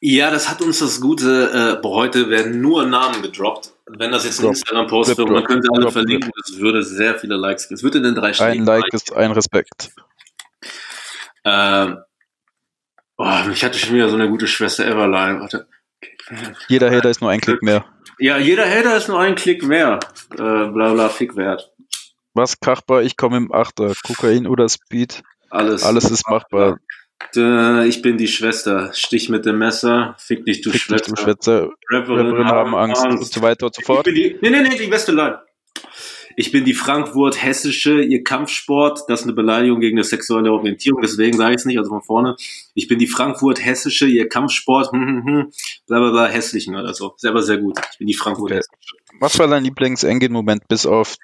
Ja, das hat uns das Gute, äh, boah, heute werden nur Namen gedroppt. Wenn das jetzt ein. Instagram-Post wäre, man könnte alle Drop, verlinken, das würde sehr viele Likes geben. Es würde den drei Ein Like ist ein Respekt. Ähm, oh, ich hatte schon wieder so eine gute Schwester Everline. Warte. Jeder Hater ist nur ein Klick mehr. Ja, jeder Hater ist nur ein Klick mehr. Äh, bla bla, Fick wert. Was kachbar? Ich komme im Achter. Kokain oder Speed? Alles. Alles ist machbar. Äh, ich bin die Schwester. Stich mit dem Messer. Fick dich, du Fick dich, Schwester. Schwätzer. Rapperinnen haben Angst und so weiter und so Ich fort. bin die, nee, nee, nee, die beste Line. Ich bin die Frankfurt-Hessische, ihr Kampfsport. Das ist eine Beleidigung gegen eine sexuelle Orientierung, deswegen sage ich es nicht, also von vorne. Ich bin die Frankfurt-Hessische, ihr Kampfsport, hm, hm, hm, bla, bla, bla, hässlichen oder so. Selber sehr gut. Ich bin die Frankfurt-Hessische. Was war dein Lieblings-Engin-Moment, bis auf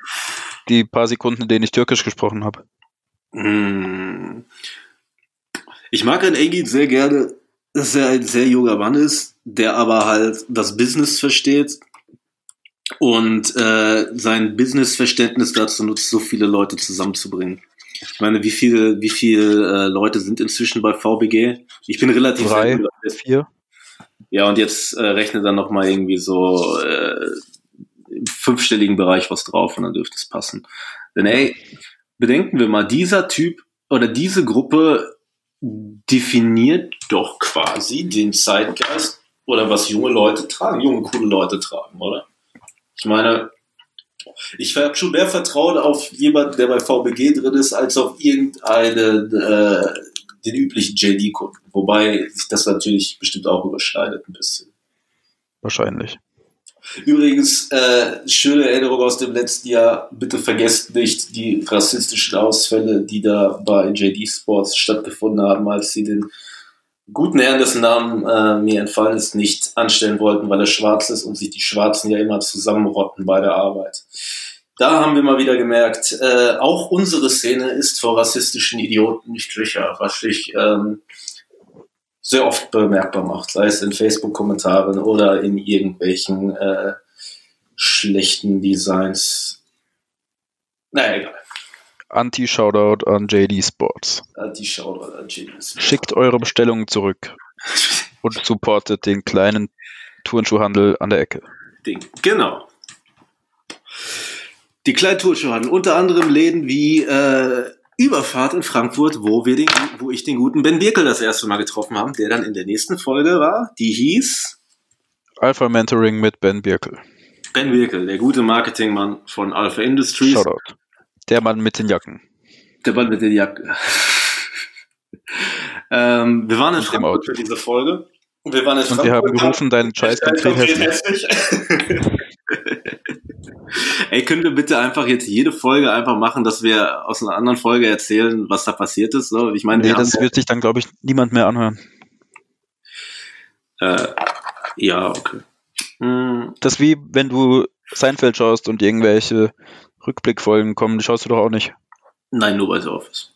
die paar Sekunden, in denen ich Türkisch gesprochen habe? Hm. Ich mag einen Engin sehr gerne, dass er ein sehr junger Mann ist, der aber halt das Business versteht und äh, sein Businessverständnis dazu nutzt, so viele Leute zusammenzubringen. Ich meine, wie viele, wie viele äh, Leute sind inzwischen bei VBG? Ich bin relativ Drei, vier. Ja, und jetzt äh, rechne dann noch mal irgendwie so äh, im fünfstelligen Bereich was drauf und dann dürfte es passen. Denn ey, bedenken wir mal, dieser Typ oder diese Gruppe definiert doch quasi den Zeitgeist oder was junge Leute tragen, junge, coole Leute tragen, oder? Ich meine, ich habe schon mehr Vertrauen auf jemanden, der bei VBG drin ist, als auf irgendeinen, äh, den üblichen JD-Kunden. Wobei sich das natürlich bestimmt auch überschneidet ein bisschen. Wahrscheinlich. Übrigens, äh, schöne Erinnerung aus dem letzten Jahr. Bitte vergesst nicht die rassistischen Ausfälle, die da bei JD Sports stattgefunden haben, als sie den guten Herrn, dessen Namen äh, mir entfallen ist, nicht anstellen wollten, weil er schwarz ist und sich die Schwarzen ja immer zusammenrotten bei der Arbeit. Da haben wir mal wieder gemerkt, äh, auch unsere Szene ist vor rassistischen Idioten nicht sicher, was sich ähm, sehr oft bemerkbar macht, sei es in Facebook-Kommentaren oder in irgendwelchen äh, schlechten Designs. Naja, egal. Anti-Shoutout an JD Sports. Äh, Die Shoutout an Genius. Schickt eure Bestellungen zurück (laughs) und supportet den kleinen Turnschuhhandel an der Ecke. Ding. Genau. Die kleinen Tourschuhhandel, unter anderem Läden wie äh, Überfahrt in Frankfurt, wo wir den, wo ich den guten Ben Birkel das erste Mal getroffen haben, der dann in der nächsten Folge war. Die hieß Alpha Mentoring mit Ben Birkel. Ben Birkel, der gute Marketingmann von Alpha Industries. Shoutout. Der Mann mit den Jacken. Der Mann mit der Jacke. (laughs) ähm, wir waren in Frankfurt für diese Folge. Und wir waren in Und wir haben gerufen, deinen Scheiß konkret hässlich. Ey, können wir bitte einfach jetzt jede Folge einfach machen, dass wir aus einer anderen Folge erzählen, was da passiert ist? So, ich meine, Nee, das wird sich dann, glaube ich, niemand mehr anhören. äh, ja, okay. Hm, Das ist wie, wenn du Seinfeld schaust und irgendwelche Rückblickfolgen kommen, die schaust du doch auch nicht. nein, nur bei The Office.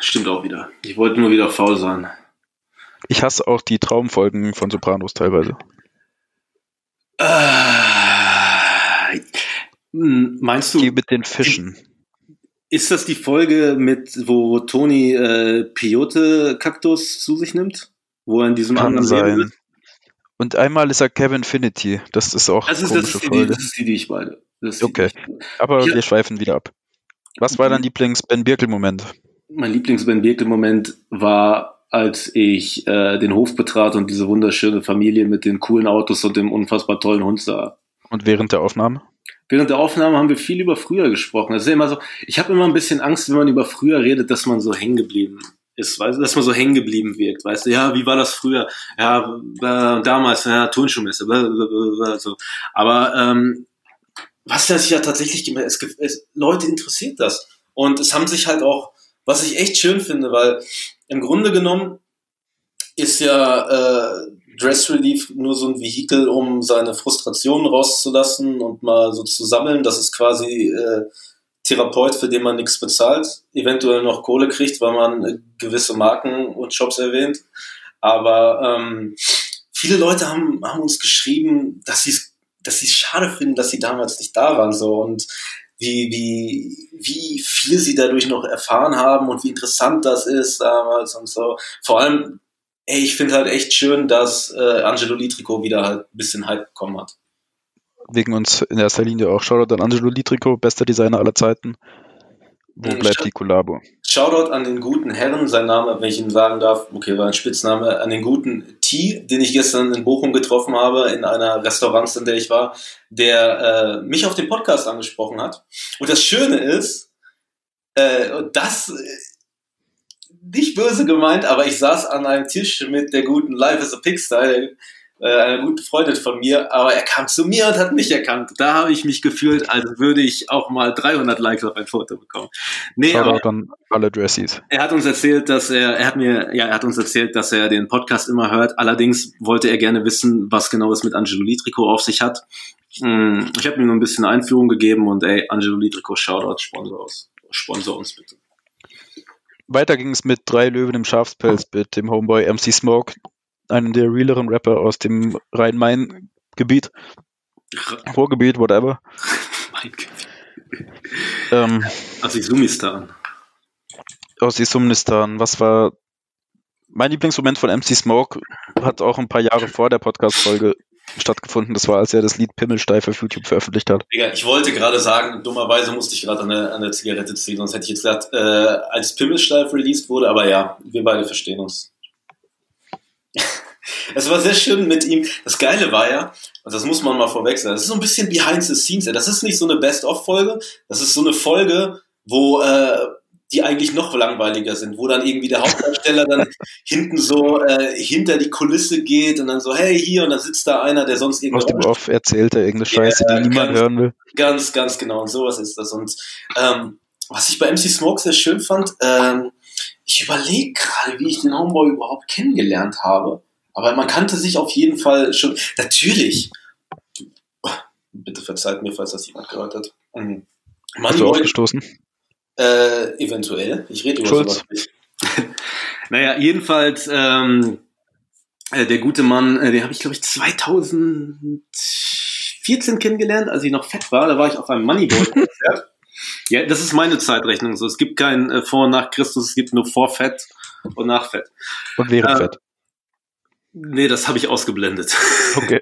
Stimmt auch wieder. Ich wollte nur wieder faul sein. Ich hasse auch die Traumfolgen von Sopranos teilweise. Äh, meinst du, Die mit den Fischen. Ist das die Folge mit, wo Toni äh, Peyote-Kaktus zu sich nimmt? Wo er in diesem Kann anderen Leben sein. ist? Und einmal ist er Kevin Finity. Das ist auch Das ist, das, komische ist die, Folge. das ist die, die ich meine. Das Okay. ich- Aber Ja. wir schweifen wieder ab. Was war dein Lieblings-Ben Birkel-Moment? Mein Lieblings-Ben Birkel-Moment war, als ich äh, den Hof betrat und diese wunderschöne Familie mit den coolen Autos und dem unfassbar tollen Hund sah. Und während der Aufnahme? Während der Aufnahme haben wir viel über früher gesprochen. Das ist immer so, ich habe immer ein bisschen Angst, wenn man über früher redet, dass man so hängen geblieben ist, weißt dass man so hängen geblieben wirkt, weißt du, ja, wie war das früher? Ja, äh, damals, ja, Turnschuhmesse, so. Aber ähm, was das ja tatsächlich gemerkt, es, es, Leute interessiert das. Und es haben sich halt auch, was ich echt schön finde, weil im Grunde genommen ist ja äh, Dress Relief nur so ein Vehikel, um seine Frustrationen rauszulassen und mal so zu sammeln. Das ist quasi äh, Therapeut, für den man nichts bezahlt, eventuell noch Kohle kriegt, weil man äh, gewisse Marken und Shops erwähnt. Aber ähm, viele Leute haben, haben uns geschrieben, dass sie es dass sie es schade finden, dass sie damals nicht da waren so und wie, wie, wie viel sie dadurch noch erfahren haben und wie interessant das ist damals und so. Vor allem ey, ich finde halt echt schön, dass äh, Angelo Litrico wieder halt ein bisschen Hype bekommen hat. Wegen uns in erster Linie auch. Shoutout an Angelo Litrico, bester Designer aller Zeiten. Wo Mhm, bleibt die Kollabo? Shoutout an den guten Herren, sein Name, wenn ich ihn sagen darf, okay, war ein Spitzname, an den guten T, den ich gestern in Bochum getroffen habe, in einer Restaurants, in der ich war, der äh, mich auf den Podcast angesprochen hat. Und das Schöne ist, äh, das nicht böse gemeint, aber ich saß an einem Tisch mit der guten Life is a Pigsty, äh, einer guten Freundin von mir, aber er kam zu mir und hat mich erkannt. Da habe ich mich gefühlt, als würde ich auch mal 300 Likes auf ein Foto bekommen. Nee, aber Shoutout an alle Dressies. er hat uns erzählt, dass er, er hat mir, ja, er hat uns erzählt, dass er den Podcast immer hört. Allerdings wollte er gerne wissen, was genau es mit Angelo Litrico auf sich hat. Hm, Ich habe ihm nur ein bisschen Einführung gegeben und ey, Angelo Litrico, Shoutout, Sponsor, aus, Sponsor uns bitte. Weiter ging es mit drei Löwen im Schafspelz (laughs) mit dem Homeboy MC Smoke, einem der realeren Rapper aus dem Rhein-Main-Gebiet, Ruhrgebiet, whatever. (laughs) Mein Gott. Ähm, Also Sumistan. Digga, ich wollte gerade sagen, dummerweise musste ich gerade an der, an der Zigarette ziehen, sonst hätte ich jetzt gesagt, äh, als Pimmelsteif released wurde, aber ja, wir beide verstehen uns. (laughs) es war sehr schön mit ihm. Das Geile war ja, und das muss man mal vorweg sagen, das ist so ein bisschen behind the scenes. Das ist nicht so eine Best-of-Folge, das ist so eine Folge, wo äh, die eigentlich noch langweiliger sind, wo dann irgendwie der Hauptdarsteller dann hinten so äh, hinter die Kulisse geht und dann so, hey, hier, und dann sitzt da einer, der sonst Aus irgendwo dem Off erzählt er irgendeine Scheiße, Ja, die niemand ganz- hören will. Ganz, ganz genau. Und sowas ist das. Und ähm, was ich bei MC Smoke sehr schön fand, ähm, ich überlege gerade, wie ich den Homeboy überhaupt kennengelernt habe. Aber man kannte sich auf jeden Fall schon. Natürlich. Bitte verzeiht mir, falls das jemand gehört hat. Ähm, Hast du aufgestoßen? Äh, eventuell. Ich rede über Schulz. sowas nicht. (laughs) naja, jedenfalls, ähm, äh, der gute Mann, äh, den habe ich, glaube ich, 2014 kennengelernt, als ich noch fett war. Da war ich auf einem Moneyboy-Konzert. (laughs) ja, das ist meine Zeitrechnung. So, es gibt kein äh, Vor- und nach Christus, es gibt nur vor Fett und nach Fett. Und wäre Äh, fett. Nee, das habe ich ausgeblendet. Okay.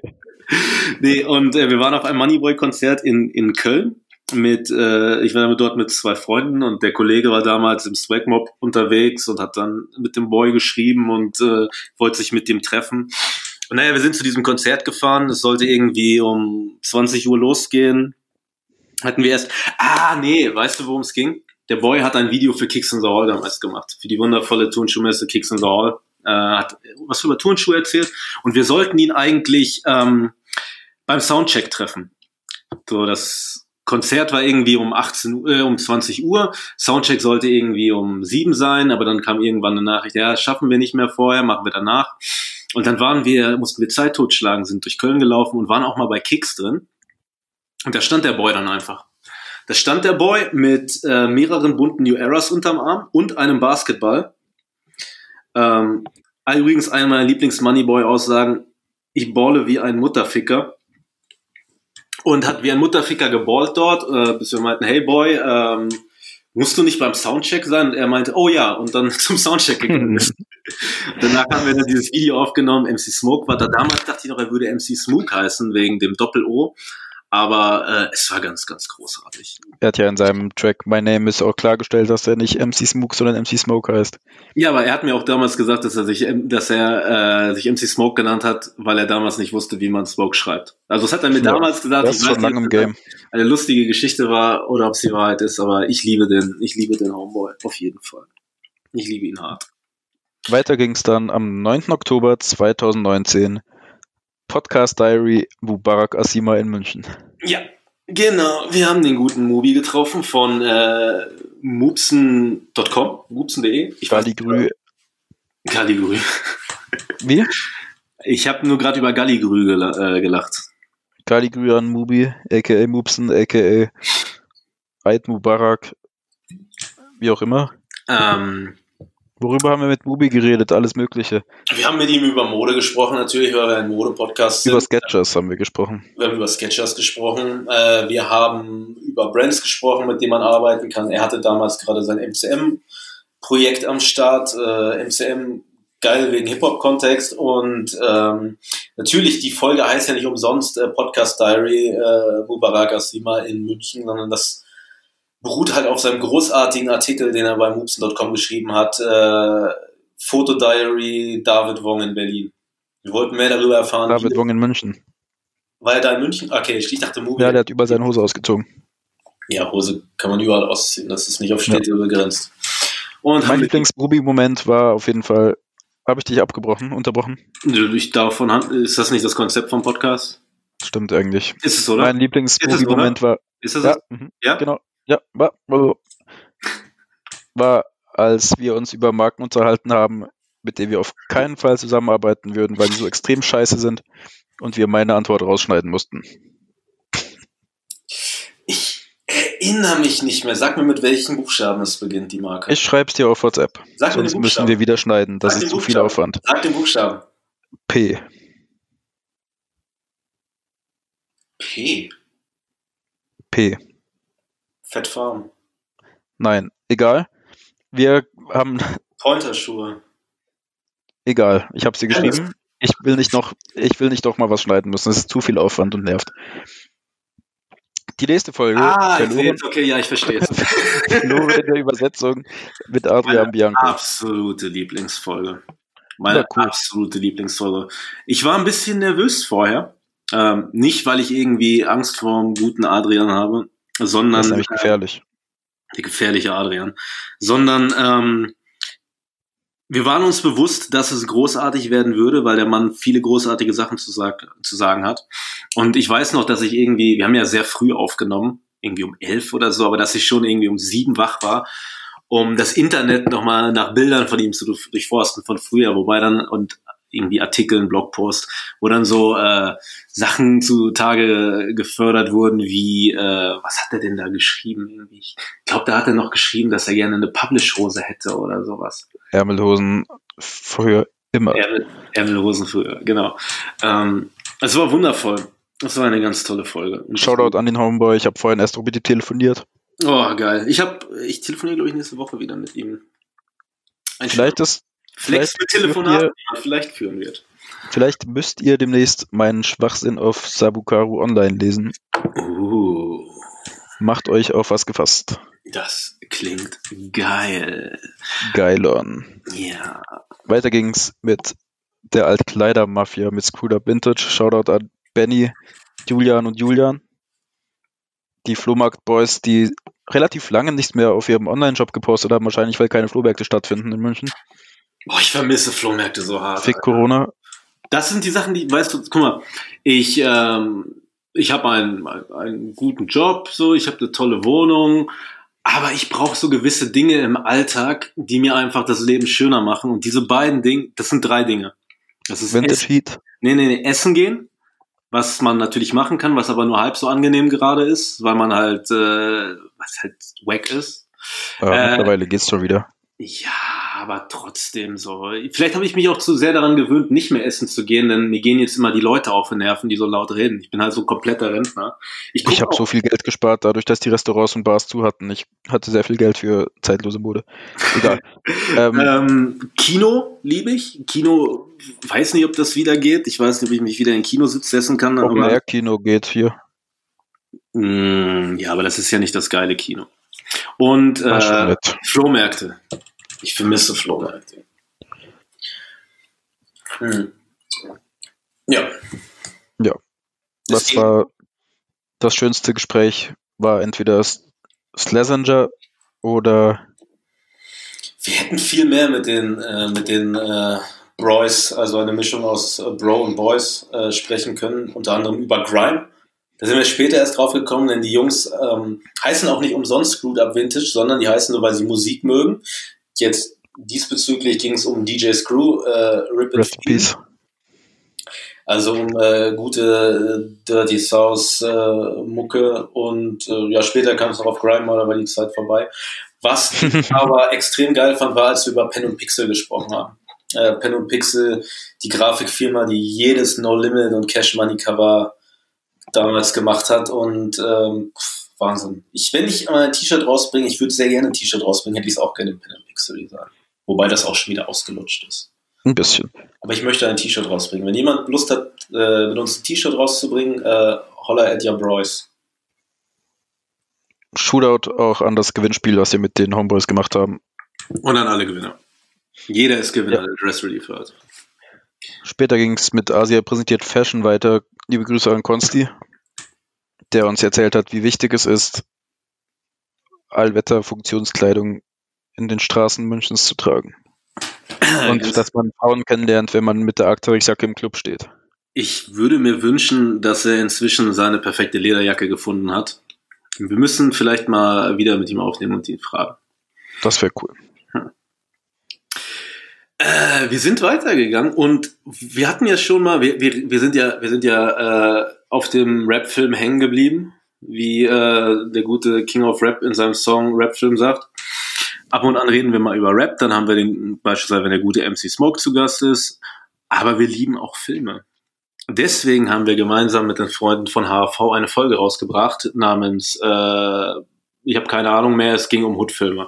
(laughs) nee, und äh, wir waren auf einem Moneyboy-Konzert in, in Köln mit, äh, ich war dort mit zwei Freunden und der Kollege war damals im Swagmob unterwegs und hat dann mit dem Boy geschrieben und äh, wollte sich mit dem treffen. Und naja, wir sind zu diesem Konzert gefahren. Es sollte irgendwie um 20 Uhr losgehen. Hatten wir erst, ah, nee, weißt du, worum es ging? Der Boy hat ein Video für Kicks in the Hall damals gemacht. Für die wundervolle Turnschuhmesse Kicks in the Hall. Äh, hat was über Turnschuhe erzählt. Und wir sollten ihn eigentlich ähm, beim Soundcheck treffen. So, das Konzert war irgendwie um 18 Uhr, äh, um 20 Uhr. Soundcheck sollte irgendwie um 7 sein, aber dann kam irgendwann eine Nachricht, ja, schaffen wir nicht mehr vorher, machen wir danach. Und dann waren wir, mussten wir Zeit totschlagen, sind durch Köln gelaufen und waren auch mal bei Kicks drin. Und da stand der Boy dann einfach. Da stand der Boy mit äh, mehreren bunten New Eras unterm Arm und einem Basketball. Ähm, übrigens eine meiner Lieblings-Moneyboy-Aussagen, ich balle wie ein Mutterficker. Und hat wie ein Mutterficker geballt dort, äh, bis wir meinten, hey Boy, ähm, musst du nicht beim Soundcheck sein? Und er meinte, oh ja, und dann (laughs) zum Soundcheck gegangen ist. (laughs) Danach haben wir dann dieses Video aufgenommen, MC Smoke war da. Damals dachte ich noch, er würde MC Smoke heißen, wegen dem Doppel-O. Aber äh, es war ganz, ganz großartig. Er hat ja in seinem Track My Name is auch klargestellt, dass er nicht MC Smoke, sondern MC Smoke heißt. Ja, aber er hat mir auch damals gesagt, dass er sich, dass er äh, sich MC Smoke genannt hat, weil er damals nicht wusste, wie man Smoke schreibt. Also das hat er mir Ja, damals gesagt. Das Ich ist weiß schon lange im nicht, ob das Game. Eine lustige Geschichte war oder ob sie Wahrheit ist, aber ich liebe den, ich liebe den Homeboy auf jeden Fall. Ich liebe ihn hart. Weiter ging es dann am 9. Oktober 2019. Podcast Diary Mubarak Asima in München. Ja, genau. Wir haben den guten Mobi getroffen von äh, mupsen.com, mupsen.de. Ich weiß nicht, Galligrü. Galligrü. Wie? Ich habe nur gerade über Galligrü gela äh, gelacht. Galligrü an Mubi, aka Mupsen, aka Eid Mubarak. Wie auch immer. Ähm, Worüber haben wir mit Mubi geredet? Alles Mögliche. wir haben mit ihm über Mode gesprochen, natürlich, weil wir ein Mode-Podcast sind. Über Sketchers haben wir gesprochen. Wir haben über Sketchers gesprochen. Äh, wir haben über Brands gesprochen, mit denen man arbeiten kann. Er hatte damals gerade sein MCM-Projekt am Start. Äh, MCM geil wegen Hip-Hop-Kontext und ähm, natürlich, die Folge heißt ja nicht umsonst äh, Podcast Diary äh, Mubarak Asima in München, sondern das beruht halt auf seinem großartigen Artikel, den er bei moopsen.com geschrieben hat, äh, Fotodiary David Wong in Berlin. Wir wollten mehr darüber erfahren. David Wong in München. War er da in München? Okay, ich dachte Mubi. Ja, der hat über seine Hose ausgezogen. Ja, Hose kann man überall ausziehen, das ist nicht auf Städte begrenzt. Und Mein Lieblings-Ruby-Moment war auf jeden Fall, habe ich dich abgebrochen, unterbrochen? ich davon ist das nicht das Konzept vom Podcast? Stimmt eigentlich. Ist es, oder? Mein Lieblings-Ruby-Moment war, ist das ja, es? mhm, Ja? genau, ja, war, war, war, als wir uns über Marken unterhalten haben, mit denen wir auf keinen Fall zusammenarbeiten würden, weil die so extrem scheiße sind und wir meine Antwort rausschneiden mussten. Ich erinnere mich nicht mehr. Sag mir, mit welchen Buchstaben es beginnt, die Marke. Ich schreib's dir auf WhatsApp. Sag Sonst müssen wir wieder schneiden. Das Sag ist zu viel. Aufwand. Sag den Buchstaben. P. P. P. Fett Farm. Nein, egal. Wir haben, (laughs) Pointerschuhe. egal. Ich habe sie geschrieben. Ich will nicht noch, ich will nicht doch mal was schneiden müssen. Das ist zu viel Aufwand und nervt. Die nächste Folge Ah, verloren, jetzt, okay, ja, ich verstehe es. (laughs) verloren in der Übersetzung mit Adrian Meine Bianco. absolute Lieblingsfolge. Meine Ja, cool. absolute Lieblingsfolge. Ich war ein bisschen nervös vorher. Ähm, nicht, weil ich irgendwie Angst vor dem guten Adrian habe, sondern Das ist nämlich äh, gefährlich. der gefährliche Adrian, sondern ähm, wir waren uns bewusst, dass es großartig werden würde, weil der Mann viele großartige Sachen zu, sag zu sagen hat. Und ich weiß noch, dass ich irgendwie, wir haben ja sehr früh aufgenommen, irgendwie um elf oder so, aber dass ich schon irgendwie um sieben wach war, um das Internet nochmal nach Bildern von ihm zu durch- durchforsten von früher, wobei dann und irgendwie Artikeln, Blogpost, wo dann so äh, Sachen zutage gefördert wurden, wie, äh, was hat er denn da geschrieben? Irgendwie? Ich glaube, da hat er noch geschrieben, dass er gerne eine Publish-Hose hätte oder sowas. Ärmelhosen früher immer. Ärmel, Ärmelhosen früher, genau. Ähm, es war wundervoll. Das war eine ganz tolle Folge. Shoutout an den Homeboy. Ich habe vorhin erst mit ihm telefoniert. Oh, geil. Ich ich telefoniere, glaube ich, nächste Woche wieder mit ihm. Ein Vielleicht ist, Flex vielleicht mit führt Telefonat, ihr- die man vielleicht führen wird. vielleicht müsst ihr demnächst meinen Schwachsinn auf Sabukaru online lesen. Uh, Macht euch auf was gefasst. das klingt geil. Geilon. Ja. Weiter ging's mit der Altkleider-Mafia mit Screwed Up Vintage. Shoutout an Benny, Julian und Julian. Die Flohmarkt-Boys, die relativ lange nichts mehr auf ihrem Online-Shop gepostet haben, wahrscheinlich weil keine Flohmärkte stattfinden in München. Boah, ich vermisse Flohmärkte so hart. Fick. Corona. Das sind die Sachen, die, weißt du, guck mal, ich, ähm, ich habe einen, einen guten Job, so, ich habe eine tolle Wohnung, aber ich brauche so gewisse Dinge im Alltag, die mir einfach das Leben schöner machen. Und diese beiden Dinge, das sind drei Dinge. Das ist Vintage Essen, Heat. nee, nee, nee, Essen gehen, was man natürlich machen kann, was aber nur halb so angenehm gerade ist, weil man halt, äh, was halt wack ist. Äh, mittlerweile geht's schon wieder. Ja, aber trotzdem so. Vielleicht habe ich mich auch zu sehr daran gewöhnt, nicht mehr essen zu gehen, denn mir gehen jetzt immer die Leute auf den Nerven, die so laut reden. Ich bin halt so ein kompletter Rentner. Ich, Ich habe auch- so viel Geld gespart, dadurch, dass die Restaurants und Bars zu hatten. Ich hatte sehr viel Geld für zeitlose Mode. Egal. (laughs) ähm, ähm, Kino liebe ich. Kino, weiß nicht, ob das wieder geht. Ich weiß nicht, ob ich mich wieder in Kinositz setzen kann. Aber, Air Kino geht hier. Mm, ja, aber das ist ja nicht das geile Kino. Und äh. Flohmärkte. Ich vermisse Flohmärkte. Hm. Ja. Ja. Was Deswegen- war das schönste Gespräch? War entweder S- Slazenger oder Wir hätten viel mehr mit den, äh, mit den äh, Broys, also eine Mischung aus äh, Bro und Boys, äh, sprechen können, unter anderem über Grime. Da sind wir später erst drauf gekommen, denn die Jungs ähm, heißen auch nicht umsonst Screwed Up Vintage, sondern die heißen nur, weil sie Musik mögen. Jetzt diesbezüglich ging es um DJ Screw, äh, Rip and Rest in. Peace. Also um äh, gute äh, Dirty South äh, Mucke und äh, ja, später kam es noch auf Grime, aber da war die Zeit vorbei. Was (laughs) ich aber extrem geil fand, war, als wir über Pen und Pixel gesprochen haben. Äh, Pen und Pixel, die Grafikfirma, die jedes No Limit und Cash Money Cover damals gemacht hat und ähm, Wahnsinn. Ich, wenn ich mal ein T-Shirt rausbringe, ich würde sehr gerne ein T-Shirt rausbringen, hätte ich es auch gerne in Pen und Pixel Design. Wobei das auch schon wieder ausgelutscht ist. Ein bisschen. Aber ich möchte ein T-Shirt rausbringen. Wenn jemand Lust hat, äh, mit uns ein T-Shirt rauszubringen, äh, holla at your Broys. Shootout auch an das Gewinnspiel, was wir mit den Homeboys gemacht haben. Und an alle Gewinner. Jeder ist Gewinner der Dress Relief hört. Später ging es mit Asia präsentiert Fashion weiter. Liebe Grüße an Konsti, der uns erzählt hat, wie wichtig es ist, Allwetter-Funktionskleidung in den Straßen Münchens zu tragen. Und dass man Frauen kennenlernt, wenn man mit der Arcteryx-Jacke im Club steht. Ich würde mir wünschen, dass er inzwischen seine perfekte Lederjacke gefunden hat. Wir müssen vielleicht mal wieder mit ihm aufnehmen und ihn fragen. Das wäre cool. Äh, wir sind weitergegangen und wir hatten ja schon mal, wir, wir, wir sind ja, wir sind ja äh, auf dem Rap-Film hängen geblieben, wie äh, der gute King of Rap in seinem Song Rap-Film sagt. Ab und an reden wir mal über Rap, dann haben wir den beispielsweise, wenn der gute MC Smoke zu Gast ist, aber wir lieben auch Filme. Deswegen haben wir gemeinsam mit den Freunden von HV eine Folge rausgebracht namens äh, Ich habe keine Ahnung mehr, es ging um Hood-Filme.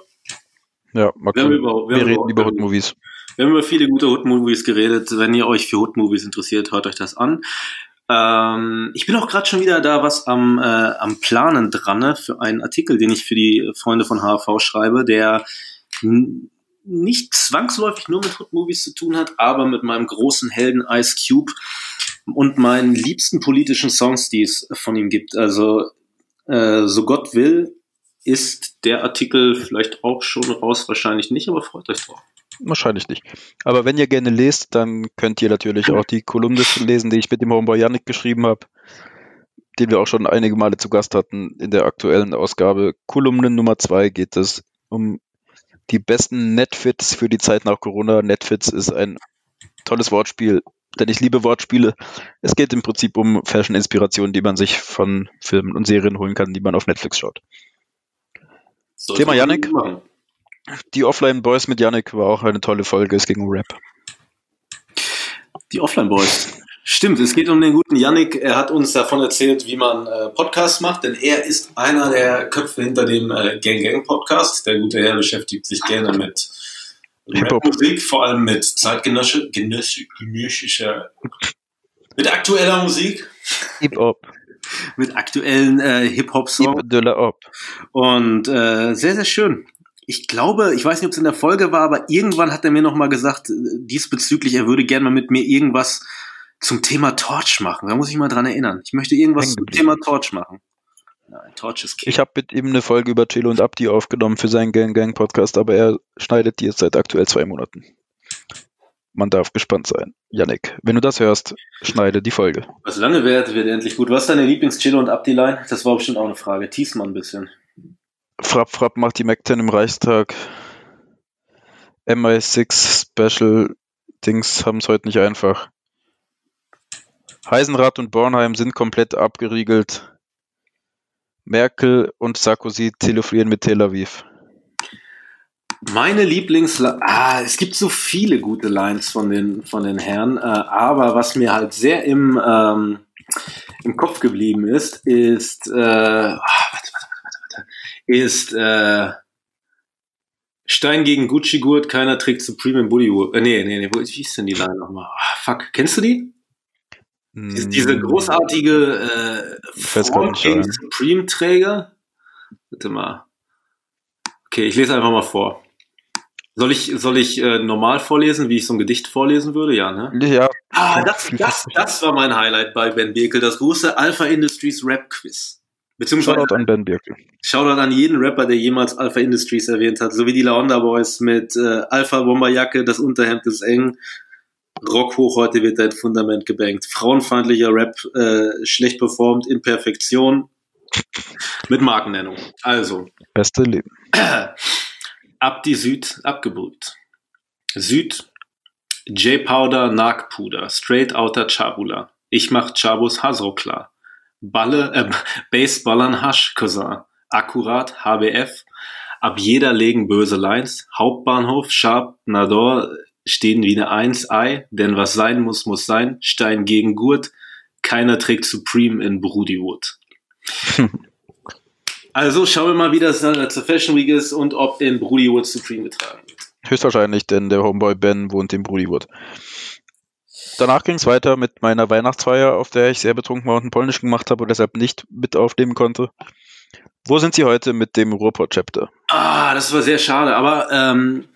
Ja, mal Wir über- wir wir reden über- über Hood-Movies. Wir haben über viele gute Hood-Movies geredet. Wenn ihr euch für Hood-Movies interessiert, hört euch das an. Ähm, ich bin auch gerade schon wieder da was am, äh, am Planen dran ne, für einen Artikel, den ich für die Freunde von HV schreibe, der nicht zwangsläufig nur mit Hood-Movies zu tun hat, aber mit meinem großen Helden Ice Cube und meinen liebsten politischen Songs, die es von ihm gibt. Also, äh, so Gott will, ist der Artikel vielleicht auch schon raus, wahrscheinlich nicht, aber freut euch drauf. Wahrscheinlich nicht. Aber wenn ihr gerne lest, dann könnt ihr natürlich auch die Kolumnisten lesen, die ich mit dem Homeboy Yannick geschrieben habe, den wir auch schon einige Male zu Gast hatten in der aktuellen Ausgabe. Kolumne Nummer zwei geht es um die besten Netfits für die Zeit nach Corona. Netfits ist ein tolles Wortspiel, denn ich liebe Wortspiele. Es geht im Prinzip um Fashion-Inspirationen, die man sich von Filmen und Serien holen kann, die man auf Netflix schaut. Sollte Thema Yannick? machen. Die Offline Boys mit Yannick war auch eine tolle Folge. Es ging um Rap. Die Offline Boys. Stimmt, es geht um den guten Yannick. Er hat uns davon erzählt, wie man äh, Podcasts macht, denn er ist einer der Köpfe hinter dem äh, Gang Gang Podcast. Der gute Herr beschäftigt sich gerne mit. Musik, vor allem mit zeitgenössischer, genössi- genössischer, mit aktueller Musik, Hip-Hop. mit aktuellen äh, Hip-Hop-Songs. Hip de la Hop. Und äh, sehr, sehr schön. Ich glaube, ich weiß nicht, ob es in der Folge war, aber irgendwann hat er mir noch mal gesagt, äh, diesbezüglich, er würde gerne mal mit mir irgendwas zum Thema Torch machen. Da muss ich mal dran erinnern. Ich möchte irgendwas zum. Thema Torch machen. Nein, Torch ist King. Ich habe mit ihm eine Folge über Chilo und Abdi aufgenommen für seinen Gang Gang Podcast, aber er schneidet die jetzt seit aktuell zwei Monaten. Man darf gespannt sein. Yannick, wenn du das hörst, schneide die Folge. Was lange währt, wird endlich gut. Was ist deine Lieblings-Chillo und Abdi-Line? Das war bestimmt auch eine Frage. Tease mal ein bisschen. Frapp Frapp macht die Mac 10 im Reichstag. MI6 Special Dings haben es heute nicht einfach. Heisenrad und Bornheim sind komplett abgeriegelt. Merkel und Sarkozy telefonieren mit Tel Aviv. Meine Lieblings... Ah, es gibt so viele gute Lines von den, von den Herren, äh, aber was mir halt sehr im, ähm, im Kopf geblieben ist, ist... Äh, warte, warte, ist... Äh, Stein gegen Gucci-Gurt, keiner trägt Supreme in Bollywood. Äh, nee, nee, nee, wie ist denn die Line nochmal? Ah, fuck, kennst du die? Diese, diese großartige äh, gegen. Supreme-Träger. Warte mal. Okay, ich lese einfach mal vor. Soll ich, soll ich äh, normal vorlesen, wie ich so ein Gedicht vorlesen würde? Ja, ne? Ja, Ah, das, das, das war mein Highlight bei Ben Birkel, das große Alpha Industries Rap Quiz. Beziehungsweise Shoutout an Ben Birkel. Shoutout an jeden Rapper, der jemals Alpha Industries erwähnt hat, so wie die Laonda Boys mit äh, Alpha Bomberjacke, das Unterhemd ist eng, Rock hoch, heute wird dein Fundament gebankt. Frauenfeindlicher Rap, äh, schlecht performt, in Perfektion, mit Markennennung. Also, Beste Leben. (clears throat) ab die Süd, abgebrüht. Süd, J-Powder, Nagpuder, Straight Outer Chabula. Ich mach Chabos Hasro klar. Balle, äh, Baseballern Hasch, Cousin. Akkurat, HBF. Ab jeder legen böse Lines. Hauptbahnhof, Sharp, Nador stehen wie eine Eins, Ei. Denn was sein muss, muss sein. Stein gegen Gurt. Keiner trägt Supreme in Brodywood. (laughs) Also schauen wir mal, wie das dann zur Fashion Week ist und ob in Brodywood Supreme getragen wird. Höchstwahrscheinlich, denn der Homeboy Ben wohnt in Brudywood. Danach ging es weiter mit meiner Weihnachtsfeier, auf der ich sehr betrunken war und ein Polnisch gemacht habe und deshalb nicht mit aufnehmen konnte. Wo sind Sie heute mit dem Ruhrpott-Chapter? Ah, das war sehr schade. Aber ähm,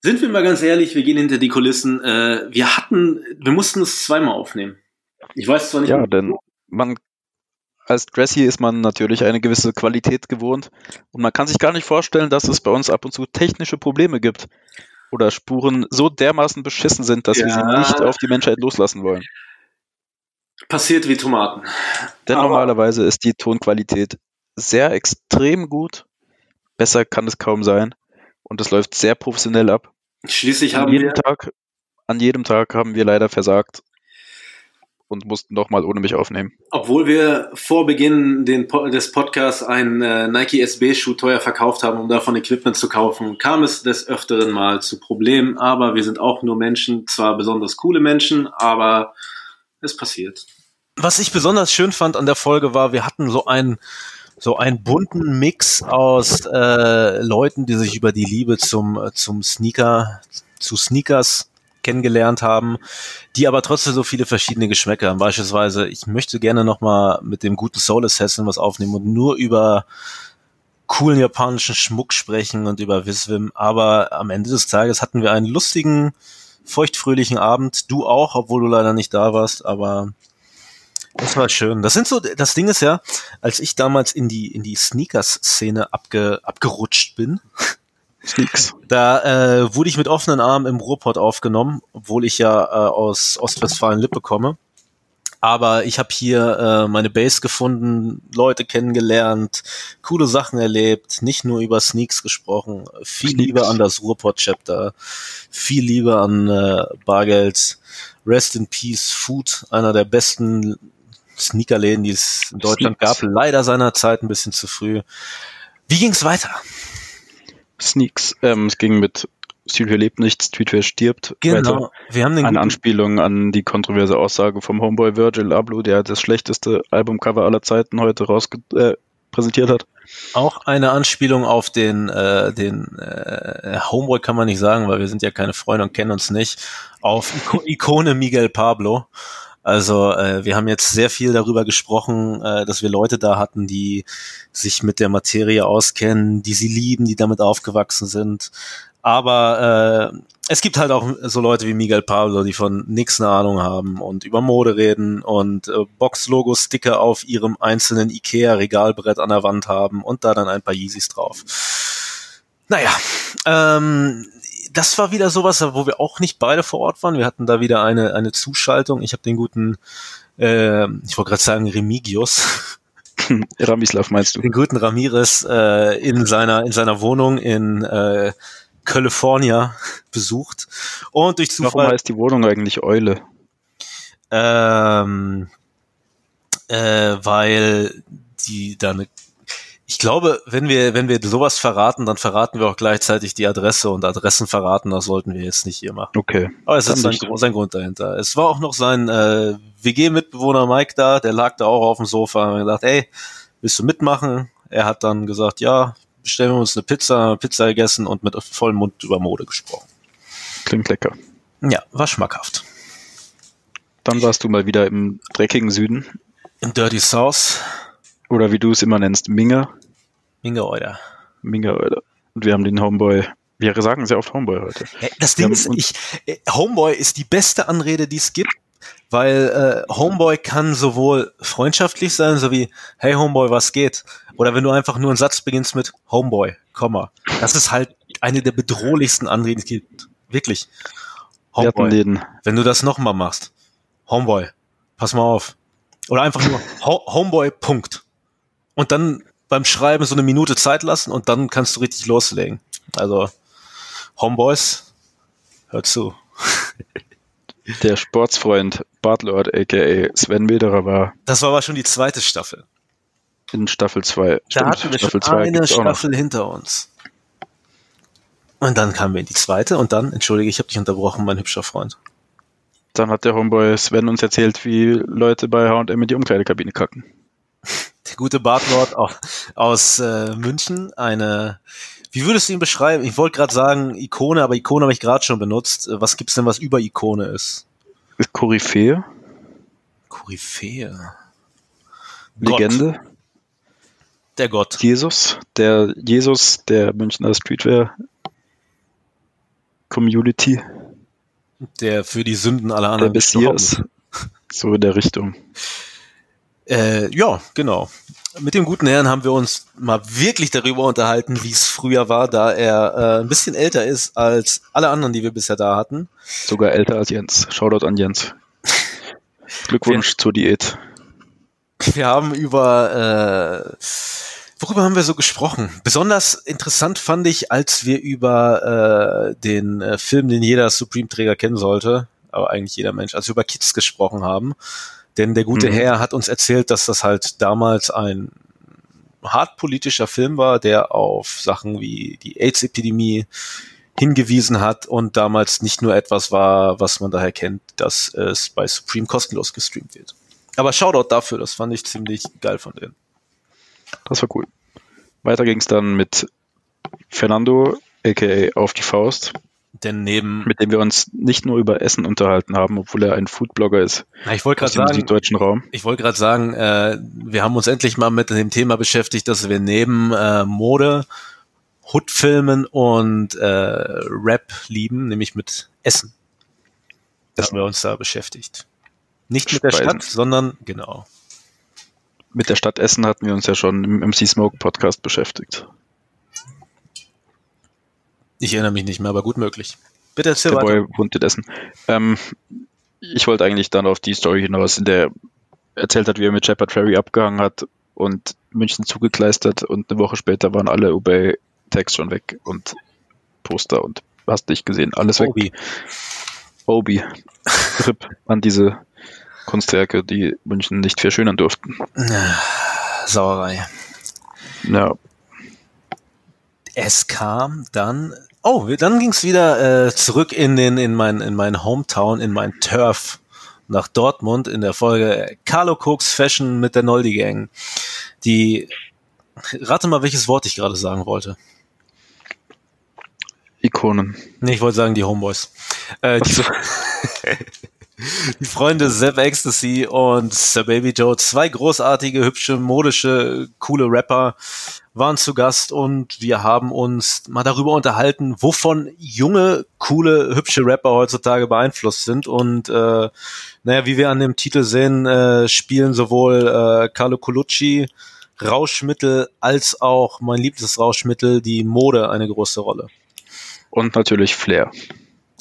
sind wir mal ganz ehrlich, wir gehen hinter die Kulissen. Äh, wir hatten, wir mussten es zweimal aufnehmen. Ich weiß zwar nicht. Ja, denn man als Dressy ist man natürlich eine gewisse Qualität gewohnt und man kann sich gar nicht vorstellen, dass es bei uns ab und zu technische Probleme gibt oder Spuren so dermaßen beschissen sind, dass wir sie Ja. nicht auf die Menschheit loslassen wollen. passiert wie Tomaten. Denn Aber- normalerweise ist die Tonqualität sehr extrem gut. Besser kann es kaum sein. Und es läuft sehr professionell ab. Schließlich An haben jedem wir, Tag, an jedem Tag haben wir leider versagt und mussten nochmal ohne mich aufnehmen. obwohl wir vor Beginn den, des Podcasts einen äh, Nike SB-Schuh teuer verkauft haben, um davon Equipment zu kaufen, kam es des Öfteren mal zu Problemen. Aber wir sind auch nur Menschen, zwar besonders coole Menschen, aber es passiert. Was ich besonders schön fand an der Folge war, wir hatten so einen so einen bunten Mix aus äh, Leuten, die sich über die Liebe zum äh, zum Sneaker zu Sneakers kennengelernt haben, die aber trotzdem so viele verschiedene Geschmäcker haben. Beispielsweise, ich möchte gerne noch mal mit dem guten Soul Assassin was aufnehmen und nur über coolen japanischen Schmuck sprechen und über Wiswim. Aber am Ende des Tages hatten wir einen lustigen, feuchtfröhlichen Abend. Du auch, obwohl du leider nicht da warst, aber das war schön. Das sind so, das Ding ist ja, als ich damals in die, in die Sneakers-Szene abge, abgerutscht bin, Sneaks. da äh, wurde ich mit offenen Armen im Ruhrpott aufgenommen, obwohl ich ja äh, aus Ostwestfalen-Lippe komme. Aber ich habe hier äh, meine Base gefunden, Leute kennengelernt, coole Sachen erlebt, nicht nur über Sneaks gesprochen, viel Sneaks. Liebe an das Ruhrpott-Chapter, viel Liebe an äh, Bargeld, Rest in Peace Food, einer der besten Sneakerläden, die es in Deutschland Sneaks. gab, leider seinerzeit ein bisschen zu früh. Wie ging's weiter? Sneaks. Ähm, es ging mit Streetwear lebt nicht, Streetwear stirbt. Genau. Wir haben den Eine Anspielung an die kontroverse Aussage vom Homeboy Virgil Abloh, der das schlechteste Albumcover aller Zeiten heute raus äh, präsentiert hat. auch eine Anspielung auf den, äh, den äh, Homeboy kann man nicht sagen, weil wir sind ja keine Freunde und kennen uns nicht, auf Iko Ikone Miguel Pablo. Also äh, wir haben jetzt sehr viel darüber gesprochen, äh, dass wir Leute da hatten, die sich mit der Materie auskennen, die sie lieben, die damit aufgewachsen sind. Aber äh, es gibt halt auch so Leute wie Miguel Pablo, die von nix eine Ahnung haben und über Mode reden und äh, Box-Logo-Sticker auf ihrem einzelnen Ikea-Regalbrett an der Wand haben und da dann ein paar Yeezys drauf. Naja, ähm, das war wieder sowas, wo wir auch nicht beide vor Ort waren. Wir hatten da wieder eine, eine Zuschaltung. Ich habe den guten, äh, ich wollte gerade sagen, Remigius, (laughs) Ramislav meinst du? den guten Ramirez äh, in seiner in seiner Wohnung in äh, California (laughs) besucht und durch Warum Zufall heißt die Wohnung eigentlich Eule? ähm, äh, weil die da eine ich glaube, wenn wir, wenn wir sowas verraten, dann verraten wir auch gleichzeitig die Adresse und Adressen verraten, das sollten wir jetzt nicht hier machen. Okay. Aber es ist sein, sein Grund dahinter. Es war auch noch sein äh, WG-Mitbewohner Mike da, der lag da auch auf dem Sofa und hat gesagt, ey, willst du mitmachen? Er hat dann gesagt, ja, bestellen wir uns eine Pizza, haben Pizza gegessen und mit vollem Mund über Mode gesprochen. Klingt lecker. Ja, war schmackhaft. Dann warst du mal wieder im dreckigen Süden. Im Dirty South, Oder wie du es immer nennst, Minga. Minge Euler. Minga Eule. Und wir haben den Homeboy. Wir sagen sehr oft Homeboy heute. Das Ding ist, ich, äh, Homeboy ist die beste Anrede, die es gibt, weil äh, Homeboy kann sowohl freundschaftlich sein, so wie Hey Homeboy, was geht? Oder wenn du einfach nur einen Satz beginnst mit Homeboy, Komma. Das ist halt eine der bedrohlichsten Anreden, die es gibt. Wirklich. Homeboy, wenn du das nochmal machst. Homeboy, pass mal auf. Oder einfach nur Ho Homeboy, Punkt. Und dann beim Schreiben so eine Minute Zeit lassen und dann kannst du richtig loslegen. Also, Homeboys, hört zu. (laughs) der Sportsfreund Bartlord aka Sven Milderer war Das war aber schon die zweite Staffel. in Staffel 2. Da hatten wir schon zwei eine. Staffel hinter uns. Und dann kamen wir in die zweite und dann, entschuldige, ich habe dich unterbrochen, mein hübscher Freund. Dann hat der Homeboy Sven uns erzählt, wie Leute bei H&M in die Umkleidekabine kacken. Der gute Bartlord aus, aus äh, München, eine Wie würdest du ihn beschreiben? Ich wollte gerade sagen Ikone, aber Ikone habe ich gerade schon benutzt. Was gibt's denn, was über Ikone ist? Ist Koryphäe? Koryphäe. Legende? Gott. Der Gott. Jesus? Der Jesus der Münchner Streetwear Community? Der für die Sünden aller Der anderen ist. Messias? So in der Richtung. Äh, ja, genau. Mit dem guten Herrn haben wir uns mal wirklich darüber unterhalten, wie es früher war, da er äh, ein bisschen älter ist als alle anderen, die wir bisher da hatten. Sogar älter als Jens. Shoutout an Jens. Glückwunsch zur Diät. Wir haben über, äh, worüber haben wir so gesprochen? Besonders interessant fand ich, als wir über äh, den äh, Film, den jeder Supreme-Träger kennen sollte, aber eigentlich jeder Mensch, als wir über Kids gesprochen haben. Denn der gute Mhm. Herr hat uns erzählt, dass das halt damals ein hart politischer Film war, der auf Sachen wie die AIDS-Epidemie hingewiesen hat und damals nicht nur etwas war, was man daher kennt, dass es bei Supreme kostenlos gestreamt wird. Aber Shoutout dafür, das fand ich ziemlich geil von denen. Das war cool. Weiter ging es dann mit Fernando, aka Auf die Faust, Denn neben, mit dem wir uns nicht nur über Essen unterhalten haben, obwohl er ein Foodblogger ist Na, ich wollte aus gerade dem sagen, süddeutschen Raum. ich wollte gerade sagen, äh, wir haben uns endlich mal mit dem Thema beschäftigt, dass wir neben äh, Mode, Hoodfilmen und äh, Rap lieben, nämlich mit Essen. Da haben wir uns da beschäftigt. Nicht mit der Speisen. Stadt, sondern genau. Mit der Stadt Essen hatten wir uns ja schon im MC Smoke Podcast beschäftigt. Ich erinnere mich nicht mehr, aber gut möglich. Bitte erzähl Der weiter. Boy in Essen. Ähm, ich wollte eigentlich dann auf die Story hinaus, in der er erzählt hat, wie er mit Shepard Ferry abgehangen hat und München zugekleistert und eine Woche später waren alle Obey-Tags schon weg und Poster und hast nicht gesehen, alles weg. Obi. Obi. RIP an diese Kunstwerke, die München nicht verschönern durften. Sauerei. Ja, Es kam dann, oh, dann ging es wieder äh, zurück in den in mein in mein Hometown, in mein Turf nach Dortmund in der Folge Carlo Cooks Fashion mit der Noldi Gang. Die rate mal, welches Wort ich gerade sagen wollte. Ikonen. Nee, ich wollte sagen die Homeboys. Äh, die, (laughs) (laughs) die Freunde Zeb Ecstasy und Sir Baby Joe, zwei großartige, hübsche, modische, coole Rapper, waren zu Gast und wir haben uns mal darüber unterhalten, wovon junge, coole, hübsche Rapper heutzutage beeinflusst sind. Und äh, naja, wie wir an dem Titel sehen, äh, spielen sowohl äh, Carlo Colucci, Rauschmittel als auch mein liebstes Rauschmittel, die Mode, eine große Rolle. Und natürlich Flair.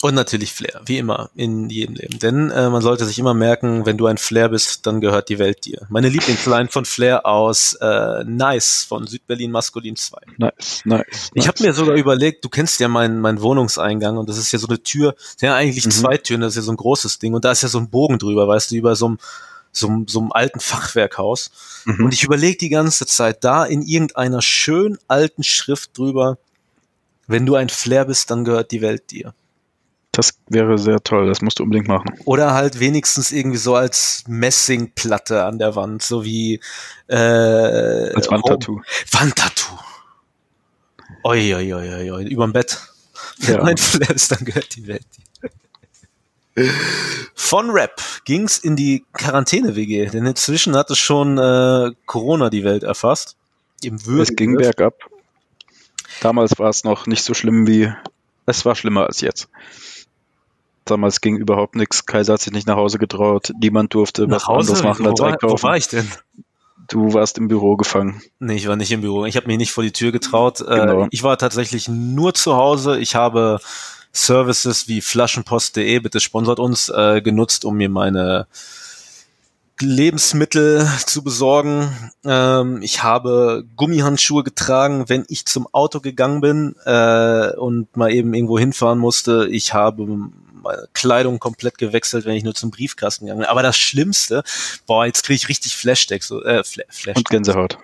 Und natürlich Flair, wie immer in jedem Leben. Denn äh, man sollte sich immer merken, wenn du ein Flair bist, dann gehört die Welt dir. Meine Lieblingsline von Flair aus äh, Nice von Südberlin Maskulin 2. Nice, nice. Ich habe mir sogar überlegt, du kennst ja meinen meinen Wohnungseingang und das ist ja so eine Tür, ja eigentlich Mhm. zwei Türen, das ist ja so ein großes Ding und da ist ja so ein Bogen drüber, weißt du, über so einem so, so einem alten Fachwerkhaus. Mhm. Und ich überlege die ganze Zeit da in irgendeiner schön alten Schrift drüber, wenn du ein Flair bist, dann gehört die Welt dir. Das wäre sehr toll, das musst du unbedingt machen. Oder halt wenigstens irgendwie so als Messingplatte an der Wand, so wie äh, Als Wandtattoo. Wandtattoo. Oi, oi, oi, oi, oi, überm Bett. Ja. (laughs) Wenn ein Flair ist, dann gehört die Welt. Von Rap ging's in die Quarantäne-WG, denn inzwischen hat es schon äh, Corona die Welt erfasst. Im Es ging bergab. Damals war es noch nicht so schlimm wie, es war schlimmer als jetzt. Damals ging überhaupt nichts. Kaiser hat sich nicht nach Hause getraut. Niemand durfte was Nach Hause? anderes machen wo, als war, wo einkaufen. war ich denn? Du warst im Büro gefangen. Nee, ich war nicht im Büro. Ich habe mich nicht vor die Tür getraut. Genau. Äh, ich war tatsächlich nur zu Hause. Ich habe Services wie flaschenpost.de, bitte sponsert uns, äh, genutzt, um mir meine Lebensmittel zu besorgen. Ähm, ich habe Gummihandschuhe getragen, wenn ich zum Auto gegangen bin äh, und mal eben irgendwo hinfahren musste. Ich habe meine Kleidung komplett gewechselt, wenn ich nur zum Briefkasten gegangen bin. Aber das Schlimmste, boah, jetzt kriege ich richtig Flashbacks, so, äh, Fla Flashbacks. Und Gänsehaut.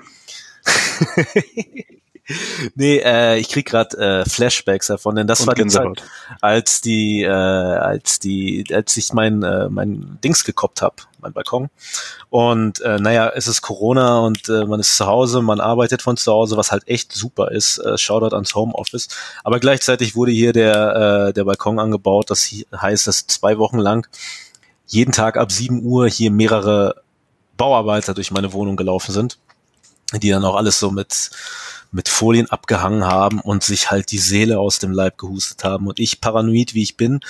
(laughs) Nee, äh, ich krieg gerade äh, Flashbacks davon, denn das Und war die. Zeit, als die, äh, als die, als ich mein, äh, mein Dings gekoppt hab, mein Balkon. Und äh, naja, es ist Corona und äh, man ist zu Hause, man arbeitet von zu Hause, was halt echt super ist. Äh, Shoutout ans Homeoffice. Aber gleichzeitig wurde hier der, äh, der Balkon angebaut. Das heißt, dass zwei Wochen lang jeden Tag ab 7 Uhr hier mehrere Bauarbeiter durch meine Wohnung gelaufen sind, die dann auch alles so mit, mit Folien abgehangen haben und sich halt die Seele aus dem Leib gehustet haben. Und ich, paranoid wie ich bin,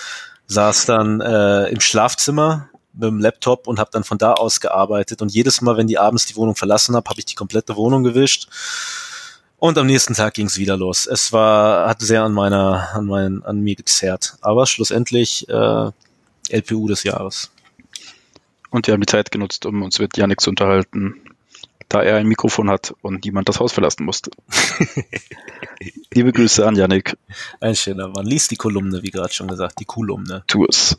saß dann äh, im Schlafzimmer mit dem Laptop und habe dann von da aus gearbeitet. Und jedes Mal, wenn die abends die Wohnung verlassen habe, habe ich die komplette Wohnung gewischt. Und am nächsten Tag ging es wieder los. Es war, hat sehr an meiner, an meinen, an mir gezerrt. Aber schlussendlich äh, LPU des Jahres. Und wir haben die Zeit genutzt, um uns mit Yannick zu unterhalten, da er ein Mikrofon hat und niemand das Haus verlassen musste. (laughs) Liebe Grüße an Yannick. Ein schöner Mann. Lies die Kolumne, wie gerade schon gesagt, die Kolumne. Tu es.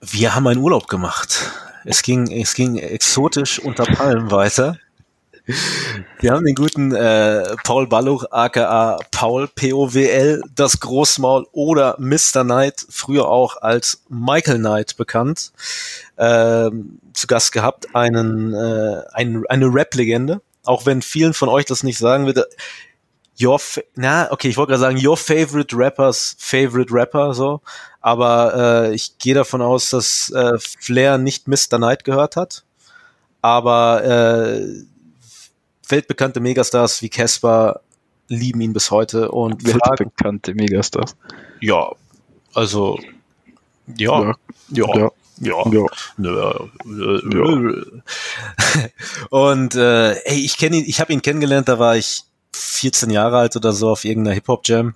Wir haben einen Urlaub gemacht. Es ging, es ging exotisch unter Palmen weiter. Wir haben den guten äh, Paul Balluch, aka Paul POWL, das Großmaul oder Mr. Knight, früher auch als Michael Knight bekannt, ähm, zu Gast gehabt. Einen, äh, ein, eine Rap-Legende, auch wenn vielen von euch das nicht sagen würde. Your, na, okay, ich wollte gerade sagen, your favorite rappers favorite Rapper, so. Aber äh, ich gehe davon aus, dass äh, Flair nicht Mr. Knight gehört hat. Aber äh, weltbekannte Megastars wie Casper lieben ihn bis heute und Weltbekannte Megastars. ja, also ja, ja, ja, Ja. ja. Ja. Nö, äh, äh, (laughs) Und äh, ey, ich kenne ihn, ich habe ihn kennengelernt, da war ich 14 Jahre alt oder so auf irgendeiner Hip-Hop-Jam.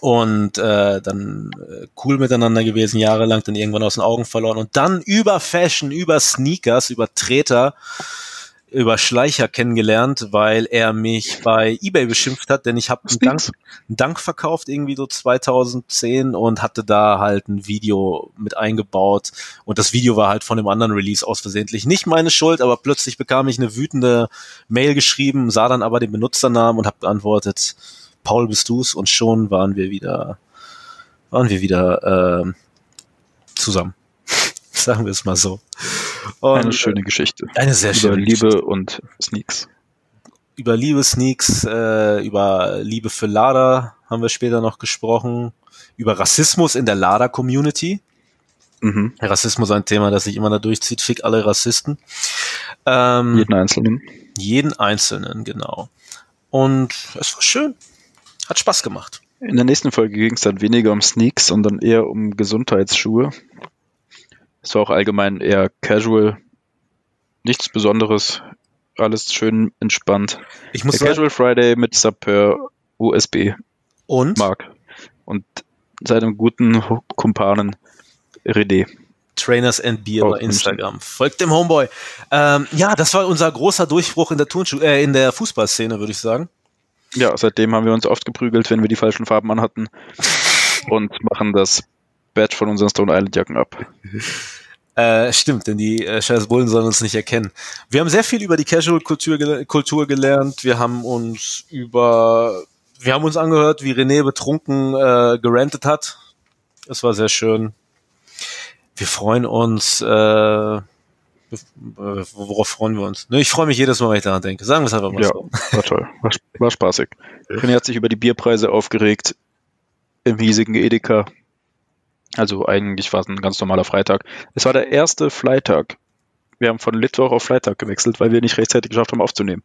Und äh, dann äh, cool miteinander gewesen, jahrelang, dann irgendwann aus den Augen verloren. Und dann über Fashion, über Sneakers, über Treter, über Schleicher kennengelernt, weil er mich bei eBay beschimpft hat, denn ich habe einen Dank, einen Dank verkauft, irgendwie so 2010 und hatte da halt ein Video mit eingebaut. Und das Video war halt von dem anderen Release aus versehentlich nicht meine Schuld, aber plötzlich bekam ich eine wütende Mail geschrieben, sah dann aber den Benutzernamen und habe beantwortet, Paul bist du's? Und schon waren wir wieder, waren wir wieder ähm, zusammen. (laughs) Sagen wir es mal so. Und Eine schöne Geschichte. eine sehr Über schöne Liebe und Sneaks. über Liebe Sneaks, äh, über Liebe für Lada haben wir später noch gesprochen, über Rassismus in der Lada-Community. Mhm. Rassismus ein Thema, das sich immer da durchzieht. Fick alle Rassisten. Ähm, Jeden Einzelnen. jeden Einzelnen, genau. Und es war schön. Hat Spaß gemacht. In der nächsten Folge ging es dann weniger um Sneaks, sondern eher um Gesundheitsschuhe. Es war auch allgemein eher casual. Nichts Besonderes. Alles schön entspannt. Ich muss Der sagen, Casual Friday mit Sapper USB und Mark und seinem guten Kumpanen Rede. Trainers and Beer Aus bei Instagram. Folgt dem Homeboy. Ähm, ja, das war unser großer Durchbruch in der Turnschuh, äh, in der Fußballszene, würde ich sagen. Ja, seitdem haben wir uns oft geprügelt, wenn wir die falschen Farben anhatten (laughs) und machen das Badge von unseren Stone Island Jacken ab. Äh, stimmt, denn die äh, scheiß Bullen sollen uns nicht erkennen. Wir haben sehr viel über die Casual-Kultur gel Kultur gelernt. Wir haben uns über, wir haben uns angehört, wie René betrunken äh, gerantet hat. Es war sehr schön. Wir freuen uns, äh, äh, worauf freuen wir uns? Ne, ich freue mich jedes Mal, wenn ich daran denke. Sagen wir es einfach mal Ja, so. war toll. War, war spaßig. René hat sich über die Bierpreise aufgeregt im hiesigen Edeka. Also eigentlich war es ein ganz normaler Freitag. Es war der erste Freitag. Wir haben von Litwoch auf Freitag gewechselt, weil wir nicht rechtzeitig geschafft haben aufzunehmen.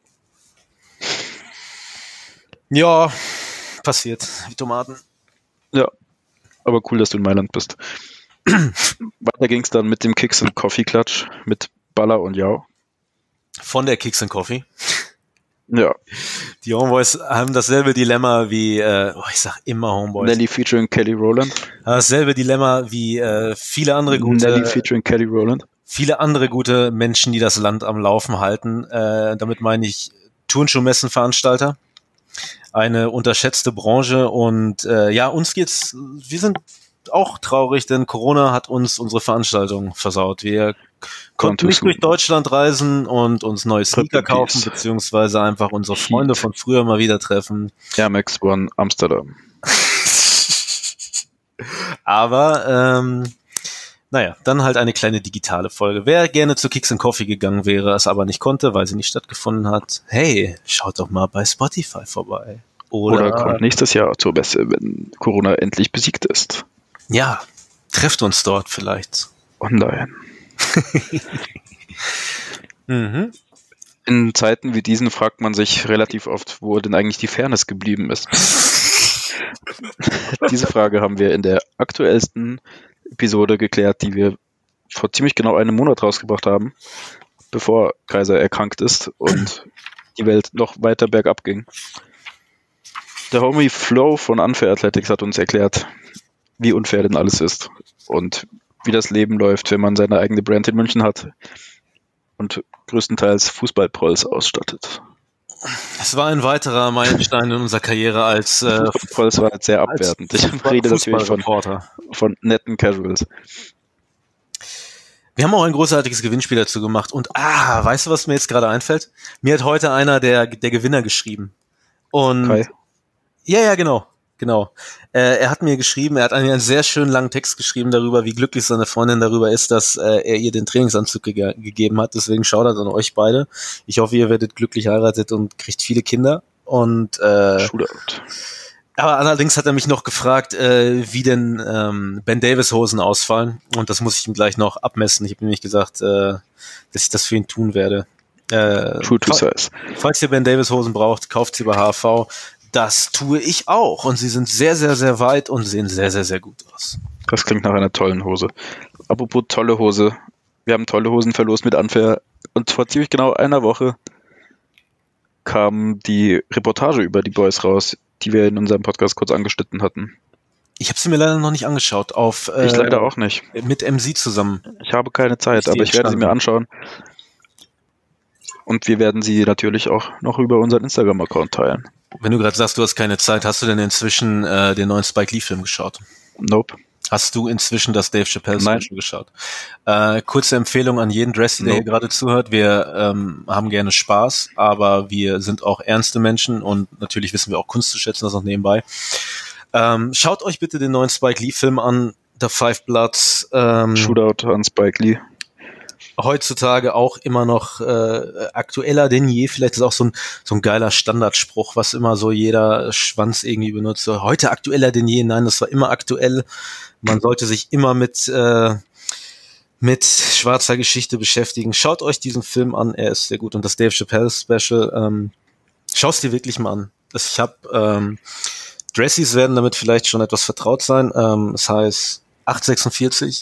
Ja, passiert. Wie Tomaten. Ja, aber cool, dass du in Mailand bist. Weiter ging es dann mit dem Kicks und Coffee Klatsch mit Baller und Jau. Von der Kicks and Coffee. Ja, Die Homeboys haben dasselbe Dilemma wie, äh, oh, ich sag immer Homeboys. Nelly featuring Kelly Rowland. Dasselbe Dilemma wie äh, viele andere gute, Nelly featuring Kelly Rowland. viele andere gute Menschen, die das Land am Laufen halten. Äh, damit meine ich Turnschuhmessenveranstalter. Eine unterschätzte Branche und äh, ja, uns geht's, wir sind auch traurig, denn Corona hat uns unsere Veranstaltung versaut. Wir konnten nicht durch Deutschland reisen und uns neue Sneaker kaufen, beziehungsweise einfach unsere Freunde von früher mal wieder treffen. Air Max One Amsterdam. (laughs) Aber ähm, Naja, dann halt eine kleine digitale Folge. Wer gerne zu Kicks and Coffee gegangen wäre, es aber nicht konnte, weil sie nicht stattgefunden hat, hey, schaut doch mal bei Spotify vorbei. Oder, Oder kommt nächstes Jahr zur Messe, wenn Corona endlich besiegt ist. Ja, trefft uns dort vielleicht. Online. (laughs) Mhm. In Zeiten wie diesen fragt man sich relativ oft, wo denn eigentlich die Fairness geblieben ist. (laughs) Diese Frage haben wir in der aktuellsten Episode geklärt, die wir vor ziemlich genau einem Monat rausgebracht haben, bevor Kaiser erkrankt ist und (clears throat) die Welt noch weiter bergab ging. Der Homie Flo von Unfair Athletics hat uns erklärt, wie unfair denn alles ist und wie das Leben läuft, wenn man seine eigene Brand in München hat und größtenteils Fußballprolls ausstattet. Es war ein weiterer Meilenstein in unserer Karriere als äh, Prolls war jetzt sehr abwertend. Ich rede natürlich von, von netten Casuals. Wir haben auch ein großartiges Gewinnspiel dazu gemacht. Und ah, weißt du, was mir jetzt gerade einfällt? Mir hat heute einer der, der Gewinner geschrieben. Und Kai. ja, ja, genau. Genau. Äh, er hat mir geschrieben, er hat einen, einen sehr schönen langen Text geschrieben darüber, wie glücklich seine Freundin darüber ist, dass äh, er ihr den Trainingsanzug ge gegeben hat. Deswegen schaut er an euch beide. Ich hoffe, ihr werdet glücklich heiratet und kriegt viele Kinder. Und äh, aber allerdings hat er mich noch gefragt, äh, wie denn ähm, Ben Davis Hosen ausfallen. Und das muss ich ihm gleich noch abmessen. Ich habe nämlich gesagt, äh, dass ich das für ihn tun werde. Äh, True to size. Falls ihr Ben Davis Hosen braucht, kauft sie bei HV. Das tue ich auch. Und sie sind sehr, sehr, sehr weit und sehen sehr, sehr, sehr gut aus. Das klingt nach einer tollen Hose. Apropos tolle Hose. Wir haben tolle Hosen verlost mit Unfair. Und vor ziemlich genau einer Woche kam die Reportage über die Boys raus, die wir in unserem Podcast kurz angeschnitten hatten. Ich habe sie mir leider noch nicht angeschaut. Auf äh, Ich leider auch nicht. mit MC zusammen. Ich habe keine Zeit, Ich aber ich werde sie mir anschauen. Und wir werden sie natürlich auch noch über unseren Instagram-Account teilen. Wenn du gerade sagst, du hast keine Zeit, hast du denn inzwischen äh, den neuen Spike Lee-Film geschaut? Nope. Hast du inzwischen das Dave Chappelle Nein. Special geschaut? Äh, kurze Empfehlung an jeden Dressy, der No. hier gerade zuhört. Wir ähm, haben gerne Spaß, aber wir sind auch ernste Menschen und natürlich wissen wir auch Kunst zu schätzen, das noch nebenbei. Ähm, schaut euch bitte den neuen Spike Lee Film an, The Five Bloods. Ähm, Shootout an Spike Lee. Heutzutage auch immer noch äh, aktueller denn je. Vielleicht ist auch so ein, so ein geiler Standardspruch, was immer so jeder Schwanz irgendwie benutzt. Heute aktueller denn je. Nein, das war immer aktuell. Man sollte sich immer mit, äh, mit schwarzer Geschichte beschäftigen. Schaut euch diesen Film an, er ist sehr gut. Und das Dave Chappelle Special, ähm, schaust dir wirklich mal an. Ich habe ähm, Dressies werden damit vielleicht schon etwas vertraut sein. Ähm, das heißt 846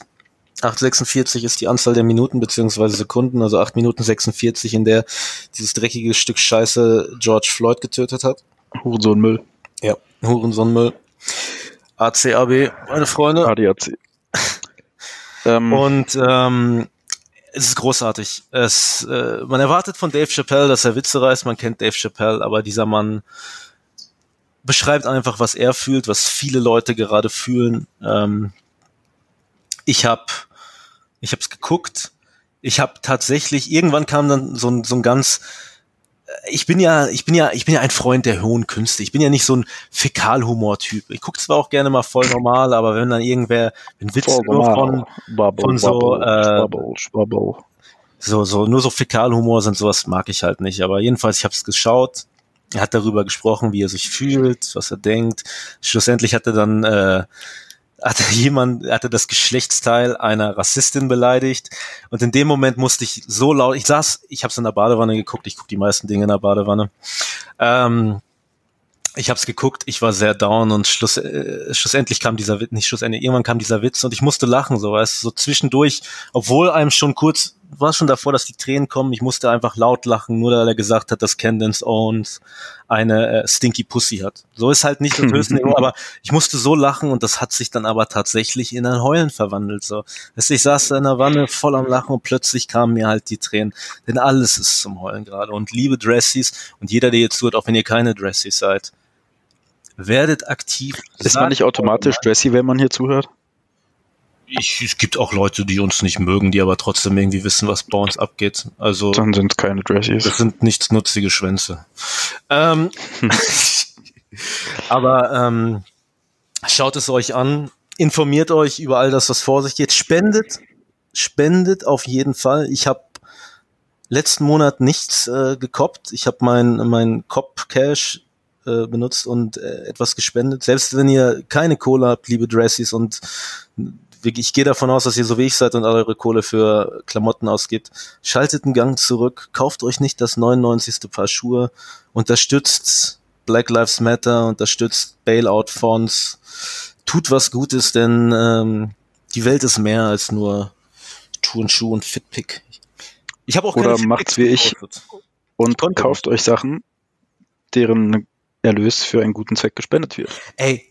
8,46 ist die Anzahl der Minuten beziehungsweise Sekunden, also 8 Minuten 46, in der dieses dreckige Stück Scheiße George Floyd getötet hat. Hurensohn Müll. Ja, Hurensonnenmüll. ACAB, meine Freunde. ADAC. ähm, Und ähm, es ist großartig. Es, äh, man erwartet von Dave Chappelle, dass er Witze reißt. Man kennt Dave Chappelle, aber dieser Mann beschreibt einfach, was er fühlt, was viele Leute gerade fühlen. Ähm, ich habe ich habe es geguckt. Ich habe tatsächlich irgendwann kam dann so ein so ein ganz ich bin ja, ich bin ja, ich bin ja ein Freund der hohen Künste. Ich bin ja nicht so ein Fäkalhumor-Typ. Ich gucke zwar auch gerne mal voll normal, aber wenn dann irgendwer, wenn Witze nur von, Bubble, von so, Bubble, äh, Bubble. so, so, nur so Fäkalhumor sind, sowas mag ich halt nicht. Aber jedenfalls, ich habe es geschaut. Er hat darüber gesprochen, wie er sich fühlt, was er denkt. Schlussendlich hat er dann, äh, hatte (laughs) jemand, hatte das Geschlechtsteil einer Rassistin beleidigt. Und in dem Moment musste ich so laut, ich saß, ich habe es in der Badewanne geguckt, ich gucke die meisten Dinge in der Badewanne. Ähm, ich habe es geguckt, ich war sehr down und schluss, äh, schlussendlich kam dieser Witz, nicht schlussendlich, irgendwann kam dieser Witz und ich musste lachen, so weißt so zwischendurch, obwohl einem schon kurz, war schon davor, dass die Tränen kommen, ich musste einfach laut lachen, nur weil er gesagt hat, dass Candence Owens eine äh, Stinky Pussy hat. So ist halt nicht das (laughs) höchste Niveau, aber ich musste so lachen und das hat sich dann aber tatsächlich in ein Heulen verwandelt. So. Ich saß in der Wanne voll am Lachen und plötzlich kamen mir halt die Tränen. Denn alles ist zum Heulen gerade. Und liebe Dressies und jeder, der jetzt zuhört, auch wenn ihr keine Dressies seid, werdet aktiv. Ist man nicht automatisch Dressy, wenn man hier zuhört? Ich, es gibt auch Leute, die uns nicht mögen, die aber trotzdem irgendwie wissen, was bei uns abgeht. Also Dann sind es keine Dressies. das sind nichtsnutzige Schwänze. Ähm, (laughs) aber ähm, schaut es euch an. informiert euch über all das, was vor sich geht. Spendet, spendet auf jeden Fall. Ich habe letzten Monat nichts äh, gekoppt. Ich habe mein, mein Cop-Cash äh, benutzt und äh, etwas gespendet. Selbst wenn ihr keine Kohle habt, liebe Dressies, und ich gehe davon aus, dass ihr so wie ich seid und eure Kohle für Klamotten ausgibt, schaltet einen Gang zurück, kauft euch nicht das 99. Paar Schuhe, unterstützt Black Lives Matter, unterstützt Bailout-Fonds, tut was Gutes, denn ähm, die Welt ist mehr als nur Turnschuh und Fitpick. Ich habe auch Oder keine macht's Fitpicks wie ich und kauft euch Sachen, deren Erlös für einen guten Zweck gespendet wird. Ey.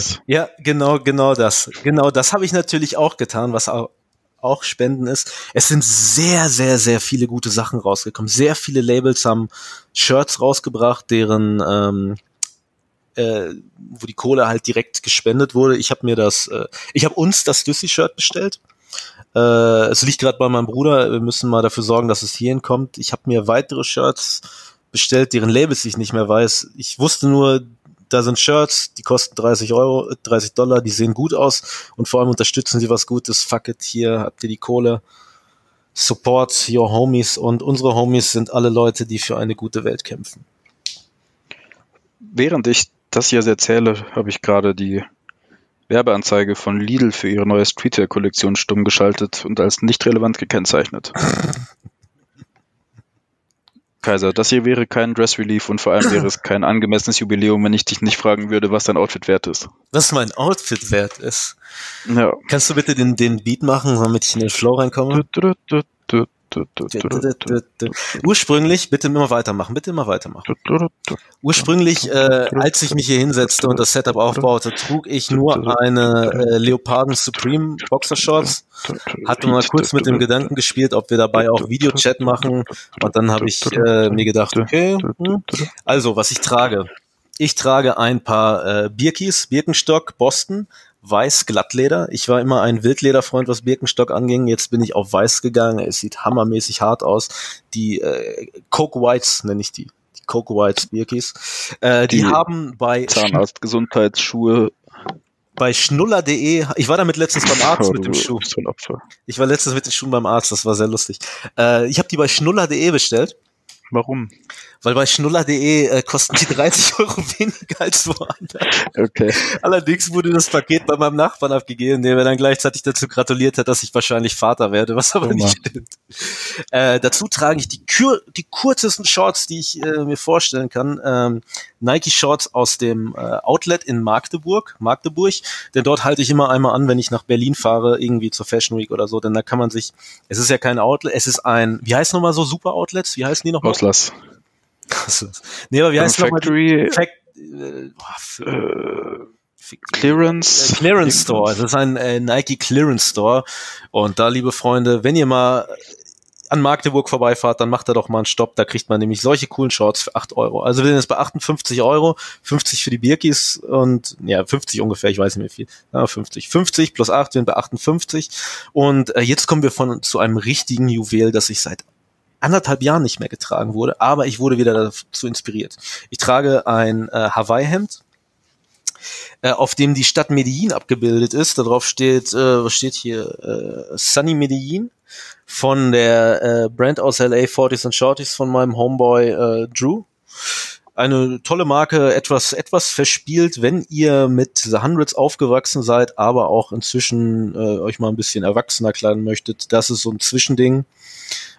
Sache. Ja, genau, genau das. Genau, das habe ich natürlich auch getan, was auch, auch Spenden ist. Es sind sehr, sehr, sehr viele gute Sachen rausgekommen. Sehr viele Labels haben Shirts rausgebracht, deren ähm, äh, wo die Kohle halt direkt gespendet wurde. Ich habe mir das, äh, ich habe uns das Düssi-Shirt bestellt. Äh, es liegt gerade bei meinem Bruder. Wir müssen mal dafür sorgen, dass es hierhin kommt. Ich habe mir weitere Shirts bestellt, deren Labels ich nicht mehr weiß. Ich wusste nur, da sind Shirts, die kosten 30 Euro, 30 Dollar, die sehen gut aus und vor allem unterstützen sie was Gutes. Fuck it, hier habt ihr die Kohle. Support your homies und unsere Homies sind alle Leute, die für eine gute Welt kämpfen. Während ich das hier erzähle, habe ich gerade die Werbeanzeige von Lidl für ihre neue Streetwear-Kollektion stumm geschaltet und als nicht relevant gekennzeichnet. (laughs) Kaiser, das hier wäre kein Dress Relief und vor allem wäre es kein angemessenes Jubiläum, wenn ich dich nicht fragen würde, was dein Outfit wert ist. Was mein Outfit wert ist. Ja. Kannst du bitte den, den Beat machen, damit ich in den Flow reinkomme? Ursprünglich, bitte immer weitermachen, bitte immer weitermachen. Ursprünglich, äh, als ich mich hier hinsetzte und das Setup aufbaute, trug ich nur eine äh, Leoparden Supreme Boxershorts. Hatte mal kurz mit dem Gedanken gespielt, ob wir dabei auch Videochat machen. Und dann habe ich äh, mir gedacht, okay, hm. also was ich trage. Ich trage ein paar äh, Birkis, Birkenstock, Boston, weiß Glattleder. Ich war immer ein Wildlederfreund, was Birkenstock anging. Jetzt bin ich auf weiß gegangen. Es sieht hammermäßig hart aus. Die äh, Coke Whites nenne ich die. Die Coke Whites Birkis. Äh, die, Die haben bei Zahnarzt, Gesundheitsschuhe. bei schnuller.de, ich war damit letztens beim Arzt mit dem Schuh. Ich war letztens mit den Schuhen beim Arzt, das war sehr lustig. Äh, ich habe die bei schnuller.de bestellt, Warum? weil bei schnuller.de äh, kosten die (laughs) 30 Euro weniger als woanders. Okay. Allerdings wurde das Paket bei meinem Nachbarn abgegeben, der mir dann gleichzeitig dazu gratuliert hat, dass ich wahrscheinlich Vater werde, was aber Oh nicht stimmt. Äh, dazu trage ich die, kür die kurzesten Shorts, die ich äh, mir vorstellen kann. Ähm, Nike Shorts aus dem äh, Outlet in Magdeburg, Magdeburg. Denn dort halte ich immer einmal an, wenn ich nach Berlin fahre, irgendwie zur Fashion Week oder so. Denn da kann man sich, es ist ja kein Outlet, es ist ein, wie heißt nochmal so Super Outlets? Wie heißen die nochmal? Auslass. nee, aber wie heißt nochmal? Factory, Fact, äh, Fick- Clearance. äh, Clearance Store. Das ist ein äh, Nike Clearance Store. Und da, liebe Freunde, wenn ihr mal an Magdeburg vorbeifahrt, dann macht da doch mal einen Stopp. Da kriegt man nämlich solche coolen Shorts für 8 Euro. Also wir sind jetzt bei 58 Euro, 50 für die Birkis und ja, 50 ungefähr, ich weiß nicht mehr viel. Ja, 50. 50 plus 8 sind bei 58. Und äh, jetzt kommen wir von zu einem richtigen Juwel, das ich seit anderthalb Jahren nicht mehr getragen wurde, aber ich wurde wieder dazu inspiriert. Ich trage ein äh, Hawaii-Hemd, äh, auf dem die Stadt Medellin abgebildet ist. Darauf steht, äh, was steht hier? Äh, Sunny Medellin von der äh, Brand aus LA 40s and Shorties von meinem Homeboy äh, Drew. Eine tolle Marke, etwas, etwas verspielt, wenn ihr mit The Hundreds aufgewachsen seid, aber auch inzwischen äh, euch mal ein bisschen erwachsener kleiden möchtet. Das ist so ein Zwischending.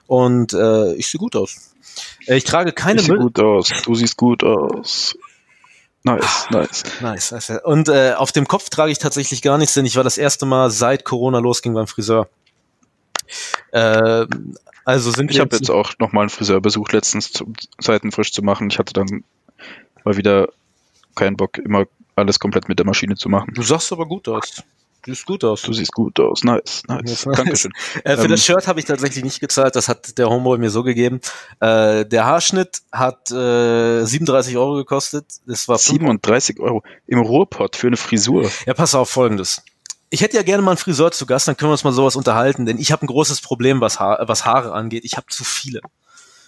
Und äh, ich sehe gut aus. Äh, ich trage keine Ich Müll- gut aus. Du siehst gut aus. Nice, nice. Nice, nice. Und äh, auf dem Kopf trage ich tatsächlich gar nichts, denn ich war das erste Mal seit Corona losging beim Friseur. Ähm, also sind Ich habe jetzt auch nochmal einen Friseur besucht letztens, zum Seiten frisch zu machen. Ich hatte dann mal wieder keinen Bock, immer alles komplett mit der Maschine zu machen. Du sahst aber gut aus. Du siehst gut aus. Du siehst gut aus. Nice, nice. Nice. Dankeschön. (laughs) Äh, für Ähm, das Shirt habe ich tatsächlich nicht gezahlt, das hat der Homeboy mir so gegeben. Äh, der Haarschnitt hat äh, 37 Euro gekostet. Das war 37 Euro im Ruhrpott für eine Frisur. Ja, pass auf, folgendes. Ich hätte ja gerne mal einen Friseur zu Gast, dann können wir uns mal sowas unterhalten, denn ich habe ein großes Problem, was, Haar, was Haare angeht. Ich habe zu viele.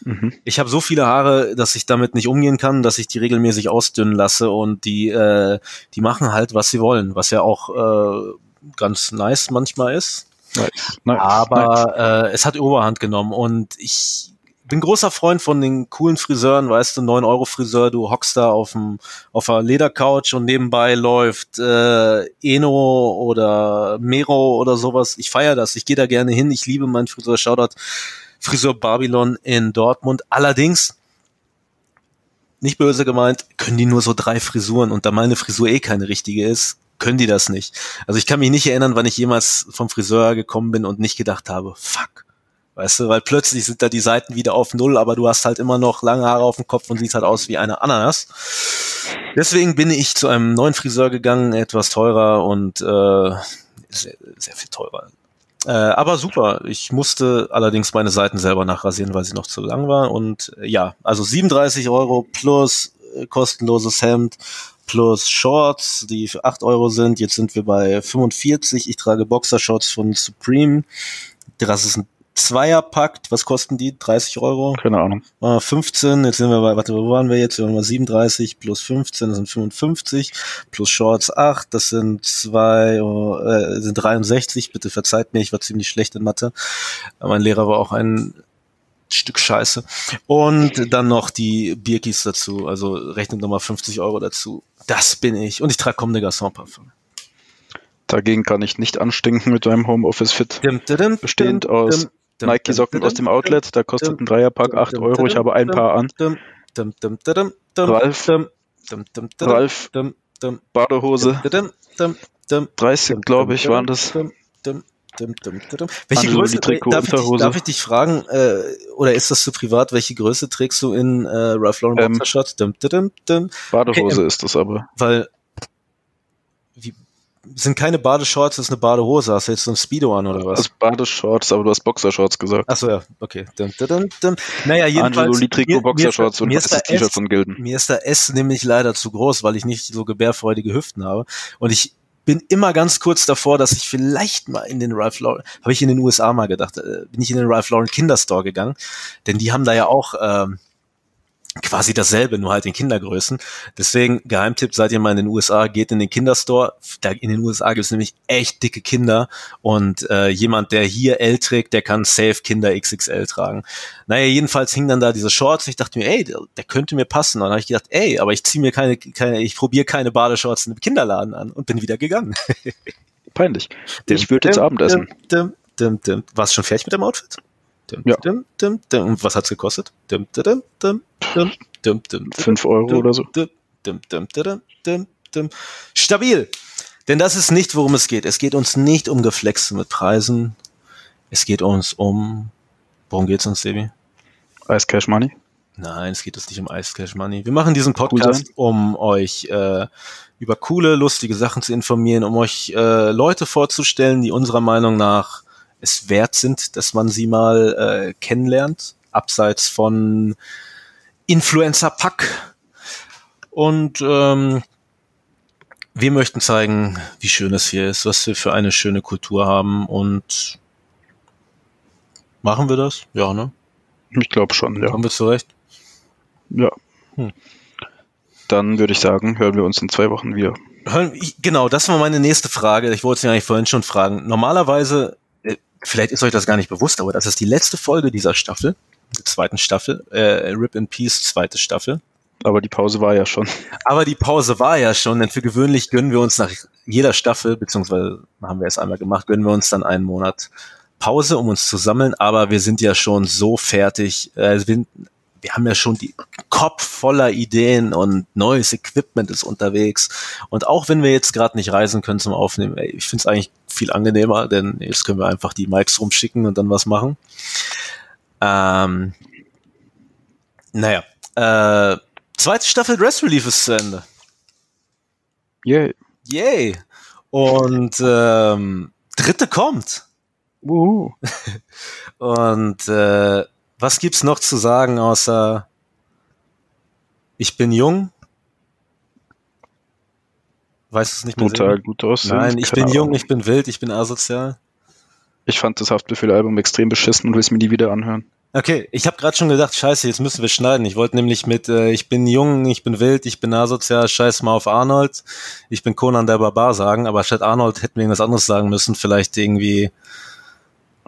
Mhm. Ich habe so viele Haare, dass ich damit nicht umgehen kann, dass ich die regelmäßig ausdünnen lasse und die, äh, die machen halt, was sie wollen, was ja auch äh, ganz nice manchmal ist. Nice. nice. Aber äh, es hat Oberhand genommen und ich bin großer Freund von den coolen Friseuren, weißt du, 9-Euro-Friseur, du hockst da auf, dem, auf einer Ledercouch und nebenbei läuft äh, Eno oder Mero oder sowas. Ich feiere das, ich gehe da gerne hin, ich liebe meinen Friseur. Shoutout Friseur Babylon in Dortmund. Allerdings, nicht böse gemeint, können die nur so drei Frisuren und da meine Frisur eh keine richtige ist, können die das nicht. Also ich kann mich nicht erinnern, wann ich jemals vom Friseur gekommen bin und nicht gedacht habe, fuck. Weißt du, weil plötzlich sind da die Seiten wieder auf Null, aber du hast halt immer noch lange Haare auf dem Kopf und siehst halt aus wie eine Ananas. Deswegen bin ich zu einem neuen Friseur gegangen, etwas teurer und äh, sehr, sehr viel teurer. Äh, aber super. Ich musste allerdings meine Seiten selber nachrasieren, weil sie noch zu lang war. Und äh, ja, also 37 Euro plus äh, kostenloses Hemd plus Shorts, die für 8 Euro sind. Jetzt sind wir bei 45. Ich trage Boxershorts von Supreme. Das ist ein Zweierpakt. Was kosten die? 30 Euro? Keine Ahnung. Äh, 15. Jetzt sind wir bei, warte, wo waren wir jetzt? Wir waren bei 37 plus 15, das sind 55. Plus Shorts 8, das sind zwei, äh, sind 63. Bitte verzeiht mir, ich war ziemlich schlecht in Mathe. Mein Lehrer war auch ein Stück Scheiße. Und dann noch die Birkis dazu, also rechnet nochmal 50 Euro dazu. Das bin ich. Und ich trage Comme des Garçons Parfum. Dagegen kann ich nicht anstinken mit einem Homeoffice-Fit. Bestehend aus Nike-Socken aus dem Outlet, da kostet ein Dreierpack dim, 8 dim, Euro, ich habe ein Paar an. Ralf. Ralf. Badehose, dim, dim, dim, 30 glaube ich waren das. Welche Größe Trikot, darf ich, dich, darf ich dich fragen, äh, oder ist das zu privat, welche Größe trägst du in äh, Ralph Lauren Ähm, dim. Badehose Okay, ist das aber. Weil sind keine Badeshorts, das ist eine Badehose. Hast du jetzt so ein Speedo an oder was? Das Badeshorts, aber du hast Boxershorts gesagt. Achso, ja, okay. Dum, dum, dum. Naja, jedenfalls. Angelo Trikot, mir- mir Boxershorts ist, und weißes T-Shirt S- von Gilden. Mir ist der S nämlich leider zu groß, weil ich nicht so gebärfreudige Hüften habe. Und ich bin immer ganz kurz davor, dass ich vielleicht mal in den Ralph Lauren, habe ich in den USA mal gedacht, äh, bin ich in den Ralph Lauren Kinderstore gegangen, denn die haben da ja auch ähm, quasi dasselbe, nur halt in Kindergrößen. Deswegen, Geheimtipp, seid ihr mal in den USA, geht in den Kinderstore. Da in den USA gibt es nämlich echt dicke Kinder und äh, jemand, der hier L trägt, der kann safe Kinder XXL tragen. Naja, jedenfalls hingen dann da diese Shorts und ich dachte mir, ey, der, der könnte mir passen. Und dann habe ich gedacht, ey, aber ich ziehe mir keine, keine ich probiere keine Badeshorts in einem Kinderladen an und bin wieder gegangen. (laughs) Peinlich. Ich würde jetzt Abendessen. Dim, dim, dim. Warst du schon fertig mit dem Outfit? Dim, Ja. dim, dim, dim. Und was hat's gekostet? Dim, dim, dim, dim, dim, dim, dim, 5 Euro oder so. Stabil. Denn das ist nicht, worum es geht. Es geht uns nicht um Geflexe mit Preisen. Es geht uns um, worum geht's uns, Sebi? Ice Cash Money. Nein, es geht uns nicht um Ice Cash Money. Wir machen diesen Cool Podcast, sein. um euch äh, über coole, lustige Sachen zu informieren, um euch äh, Leute vorzustellen, die unserer Meinung nach es wert sind, dass man sie mal äh, kennenlernt, abseits von Influencer-Pack. Und ähm, wir möchten zeigen, wie schön es hier ist, was wir für eine schöne Kultur haben und machen wir das? Ja, ne? Ich glaube schon, ja. Kommen wir zurecht? ja. Hm. Dann würde ich sagen, hören wir uns in zwei Wochen wieder. Genau, das war meine nächste Frage. Ich wollte Sie eigentlich vorhin schon fragen. Normalerweise, vielleicht ist euch das gar nicht bewusst, aber das ist die letzte Folge dieser Staffel, der zweiten Staffel, äh, Rip in Peace, zweite Staffel. Aber die Pause war ja schon. Aber die Pause war ja schon, denn für gewöhnlich gönnen wir uns nach jeder Staffel, beziehungsweise haben wir es einmal gemacht, gönnen wir uns dann einen Monat Pause, um uns zu sammeln. Aber wir sind ja schon so fertig. Äh, wir, wir haben ja schon die Kopf voller Ideen und neues Equipment ist unterwegs. Und auch wenn wir jetzt gerade nicht reisen können zum Aufnehmen, ey, ich finde es eigentlich viel angenehmer, denn jetzt können wir einfach die Mics rumschicken und dann was machen. Ähm, naja, äh, zweite Staffel Dress Relief ist zu Ende. Yay. Yay! Und ähm, dritte kommt. Wuhu. (laughs) Und äh, was gibt's noch zu sagen, außer ich bin jung? Weiß es nicht mehr. Selber? gut aussehen. Nein, ich bin jung, ich bin wild, ich bin asozial. Ich fand das Haftbefehl-Album extrem beschissen und will es mir nie wieder anhören. Okay, ich habe gerade schon gedacht, scheiße, jetzt müssen wir schneiden. Ich wollte nämlich mit, äh, ich bin jung, ich bin wild, ich bin asozial, scheiß mal auf Arnold, ich bin Conan der Barbar sagen, aber statt Arnold hätten wir irgendwas anderes sagen müssen, vielleicht irgendwie,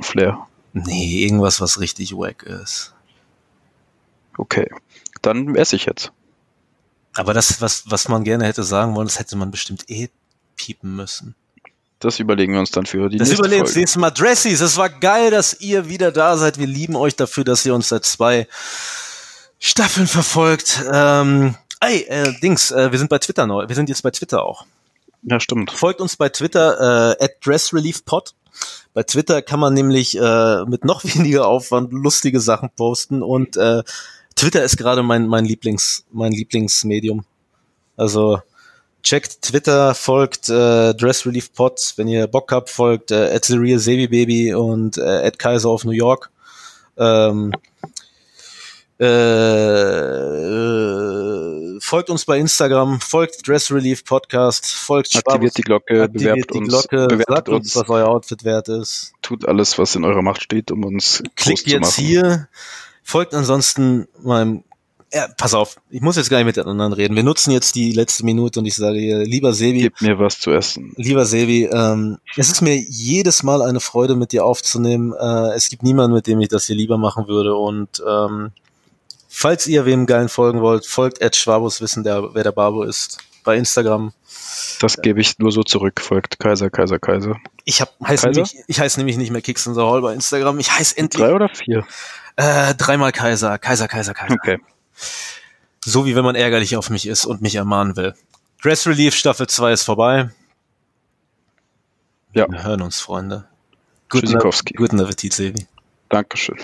Flair. nee, irgendwas, was richtig wack ist. Okay. Dann esse ich jetzt. Aber das, was, was man gerne hätte sagen wollen, das hätte man bestimmt eh piepen müssen. Das überlegen wir uns dann für die Das nächste überlegen wir uns Folge. nächstes Mal. Dressies, es war geil, dass ihr wieder da seid. Wir lieben euch dafür, dass ihr uns seit zwei Staffeln verfolgt. Ähm, ey, äh, Dings, äh, wir sind bei Twitter neu. Wir sind jetzt bei Twitter auch. Ja, stimmt. Folgt uns bei Twitter, äh, at DressReliefPod. Bei Twitter kann man nämlich äh, mit noch (laughs) weniger Aufwand lustige Sachen posten und äh, Twitter ist gerade mein, mein Lieblings, mein Lieblingsmedium. Also checkt Twitter, folgt äh, Dress Relief Pod, wenn ihr Bock habt, folgt äh, at the real Sebi Baby und äh, at Kaiser of New York. Ähm, äh, folgt uns bei Instagram, folgt Dress Relief Podcast, folgt Aktiviert die Glocke, aktiviert bewerbt die uns, Glocke, bewertet sagt uns, uns, was euer Outfit wert ist. tut alles, was in eurer Macht steht, um uns groß Klickt jetzt hier, folgt ansonsten meinem ja, pass auf, ich muss jetzt gar nicht miteinander reden. Wir nutzen jetzt die letzte Minute und ich sage hier, lieber Sebi, Gib mir was zu essen. Lieber Sebi, ähm, es ist mir jedes Mal eine Freude, mit dir aufzunehmen. Äh, es gibt niemanden, mit dem ich das hier lieber machen würde. Und ähm, falls ihr wem geilen folgen wollt, folgt Ed Schwabus wissen, der, wer der Barbo ist. Bei Instagram. Das gebe ich nur so zurück. Folgt Kaiser, Kaiser, Kaiser. Ich hab, heiß nämlich, ich heiße nämlich nicht mehr Kicks in the Hall bei Instagram. Ich heiße endlich Drei oder vier? Äh, dreimal Kaiser. Kaiser, Kaiser, Kaiser. Okay. So wie wenn man ärgerlich auf mich ist und mich ermahnen will. Dress Relief Staffel 2 ist vorbei. Ja. Wir hören uns, Freunde. Guten, guten Appetit, Sebi. Dankeschön.